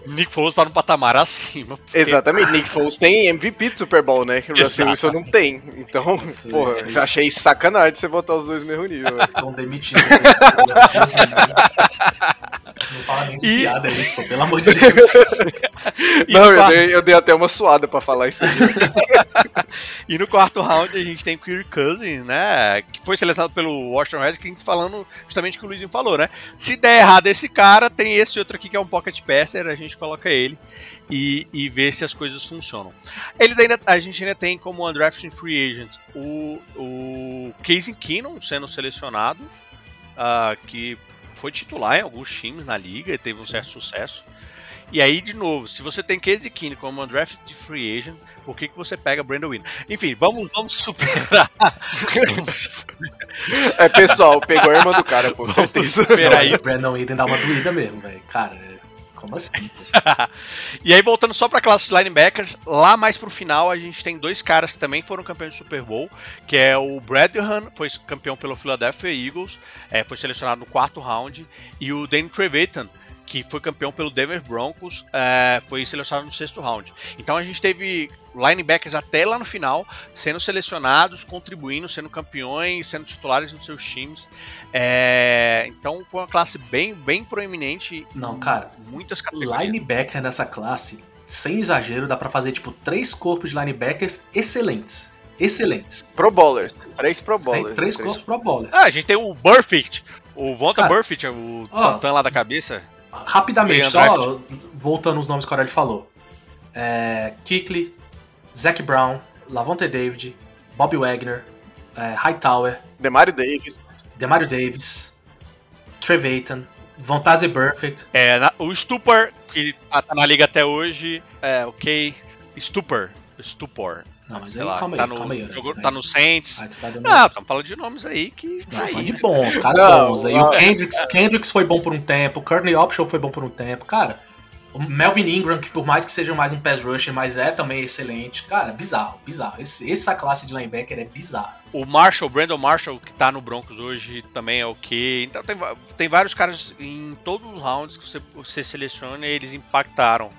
Nick Foles tá no patamar acima. Porque... Exatamente, Nick Foles tem MVP do Super Bowl, né? Que o Russell Wilson não tem. Então, sim, porra, sim, achei sacanagem você botar os dois no mesmo nível. Estão demitidos. Não fala nem de e... piada isso, pô, pelo amor de Deus. Não, eu dei, eu dei, até uma suada pra falar isso aí. e no quarto round a gente tem o Kirk Cousins, né? Que foi selecionado pelo Washington Redskins falando justamente o que o Luizinho falou, né? Se der errado esse cara, tem esse outro aqui que é um pocket passer, a gente coloca ele e, e vê se as coisas funcionam. Ele ainda, a gente ainda tem como undrafted free agent o, o Casey Keenum sendo selecionado, uh, que foi titular em alguns times na liga e teve um certo sucesso. E aí, de novo, se você tem Casey Keenum como undrafted free agent, por que, que você pega Brandon Wynn? Enfim, vamos, vamos superar. é, pessoal, pegou a irmã do cara, pô. Vamos superar isso. Brandon Wynn dá uma doída mesmo, velho. Cara, como assim? e aí, voltando só pra classe de linebackers, lá mais pro final a gente tem dois caras que também foram campeões do Super Bowl, que é o Bradham, foi campeão pelo Philadelphia Eagles, é, foi selecionado no quarto round, e o Danny Trevathan, que foi campeão pelo Denver Broncos, é, foi selecionado no sexto round. Então a gente teve linebackers até lá no final sendo selecionados, contribuindo, sendo campeões, sendo titulares nos seus times. É, então foi uma classe bem, bem proeminente. Não, cara. Muitas categorias. Linebacker nessa classe, sem exagero, dá para fazer tipo três corpos de linebackers excelentes. Excelentes. Pro bowlers. Três pro bowlers. Sem, três corpos pro bowlers. Ah, a gente tem o Burfict. O Volta Burfict, o ó, lá da cabeça. Rapidamente, só voltando os nomes que o Aurélio falou. É, Kikli, Zac Brown, Lavonte David, Bob Wagner, é, Hightower, Demario Davis, Demario Davis, Trevathan, Vontaze Perfect. É, na, o Stupor, que tá, tá na liga até hoje, é ok. Stupor, Stupor. Não, mas aí, lá, calma, tá aí, no, calma aí. Jogou, tá no Saints. tá ah, estamos falando de nomes aí que. Não, aí, de bons, caras bons. Aí o Kendricks, Kendricks foi bom por um tempo, o Courtney Option foi bom por um tempo. Cara, o Melvin Ingram, que por mais que seja mais um pass rusher, mas é também excelente. Cara, bizarro, bizarro. Esse, essa classe de linebacker é bizarro. O Marshall, Brandon Marshall, que tá no Broncos hoje, também é ok. Então tem, tem vários caras em todos os rounds que você, você seleciona e eles impactaram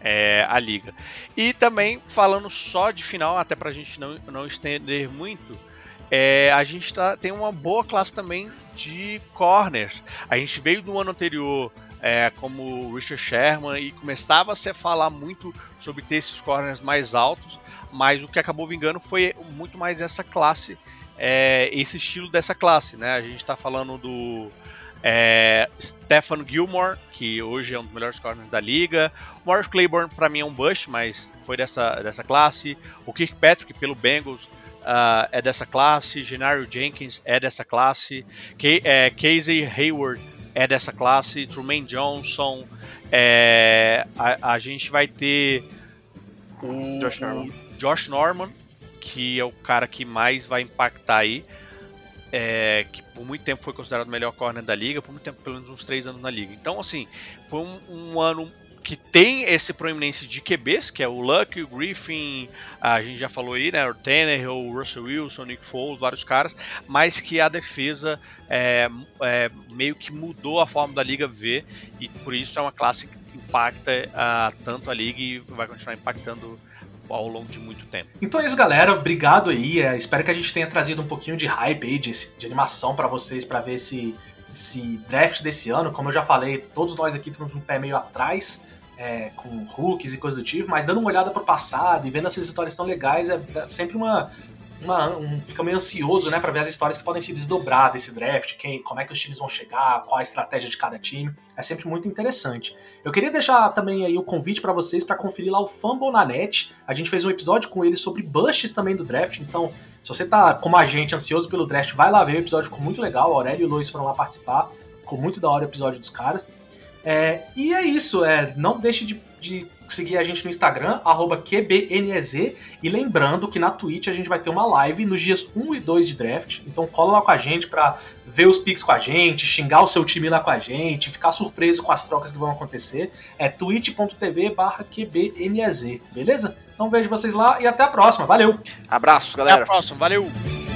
é, a liga. E também, falando só de final, até para a gente não, não estender muito, é, a gente tá, tem uma boa classe também de corners. A gente veio do ano anterior é, como Richard Sherman e começava -se a falar muito sobre ter esses corners mais altos, mas o que acabou vingando foi muito mais essa classe, é, esse estilo dessa classe. Né? A gente está falando do é, Stefan Gilmore, que hoje é um dos melhores corners da liga. O Morris Claiborne, para mim, é um bust, mas foi dessa, dessa classe. O Kirkpatrick, pelo Bengals, uh, é dessa classe. Genario Jenkins é dessa classe. É, Casey Hayward é dessa classe. Truman Johnson. É, a, a, gente vai ter o Josh o Josh Norman, que é o cara que mais vai impactar aí é, que por muito tempo foi considerado o melhor corner da liga, por muito tempo, pelo menos uns três anos na liga. Então, assim, foi um, um ano que tem esse proeminência de QBs, que é o Luck, o Griffin, a gente já falou aí, né, o Tanner, o Russell Wilson, o Nick Foles, vários caras, mas que a defesa é, é, meio que mudou a forma da liga ver e por isso é uma classe que impacta uh, tanto a liga e vai continuar impactando ao longo de muito tempo. Então é isso, galera. Obrigado aí. É, espero que a gente tenha trazido um pouquinho de hype aí, de, de animação para vocês, para ver esse, esse draft desse ano. Como eu já falei, todos nós aqui temos um pé meio atrás. É, com rookies e coisas do tipo, mas dando uma olhada pro passado e vendo essas histórias tão legais é, é sempre uma, uma, um, fica meio ansioso, né, para ver as histórias que podem se desdobrar desse draft, quem, como é que os times vão chegar, qual a estratégia de cada time. É sempre muito interessante. Eu queria deixar também aí o convite para vocês para conferir lá o Fumble na net. A gente fez um episódio com ele sobre busts também do draft, então se você tá como a gente ansioso pelo draft, vai lá ver o episódio, ficou muito legal. A Aurélio e o Luiz foram lá participar, ficou muito da hora o episódio dos caras. É, e é isso, é, não deixe de, de seguir a gente no Instagram, QBNEZ. E lembrando que na Twitch a gente vai ter uma live nos dias 1 e 2 de draft. Então cola lá com a gente pra ver os picks com a gente, xingar o seu time lá com a gente, ficar surpreso com as trocas que vão acontecer. É twitch.tv QBNEZ, beleza? Então vejo vocês lá e até a próxima. Valeu! Abraço, galera. Até a próxima, valeu!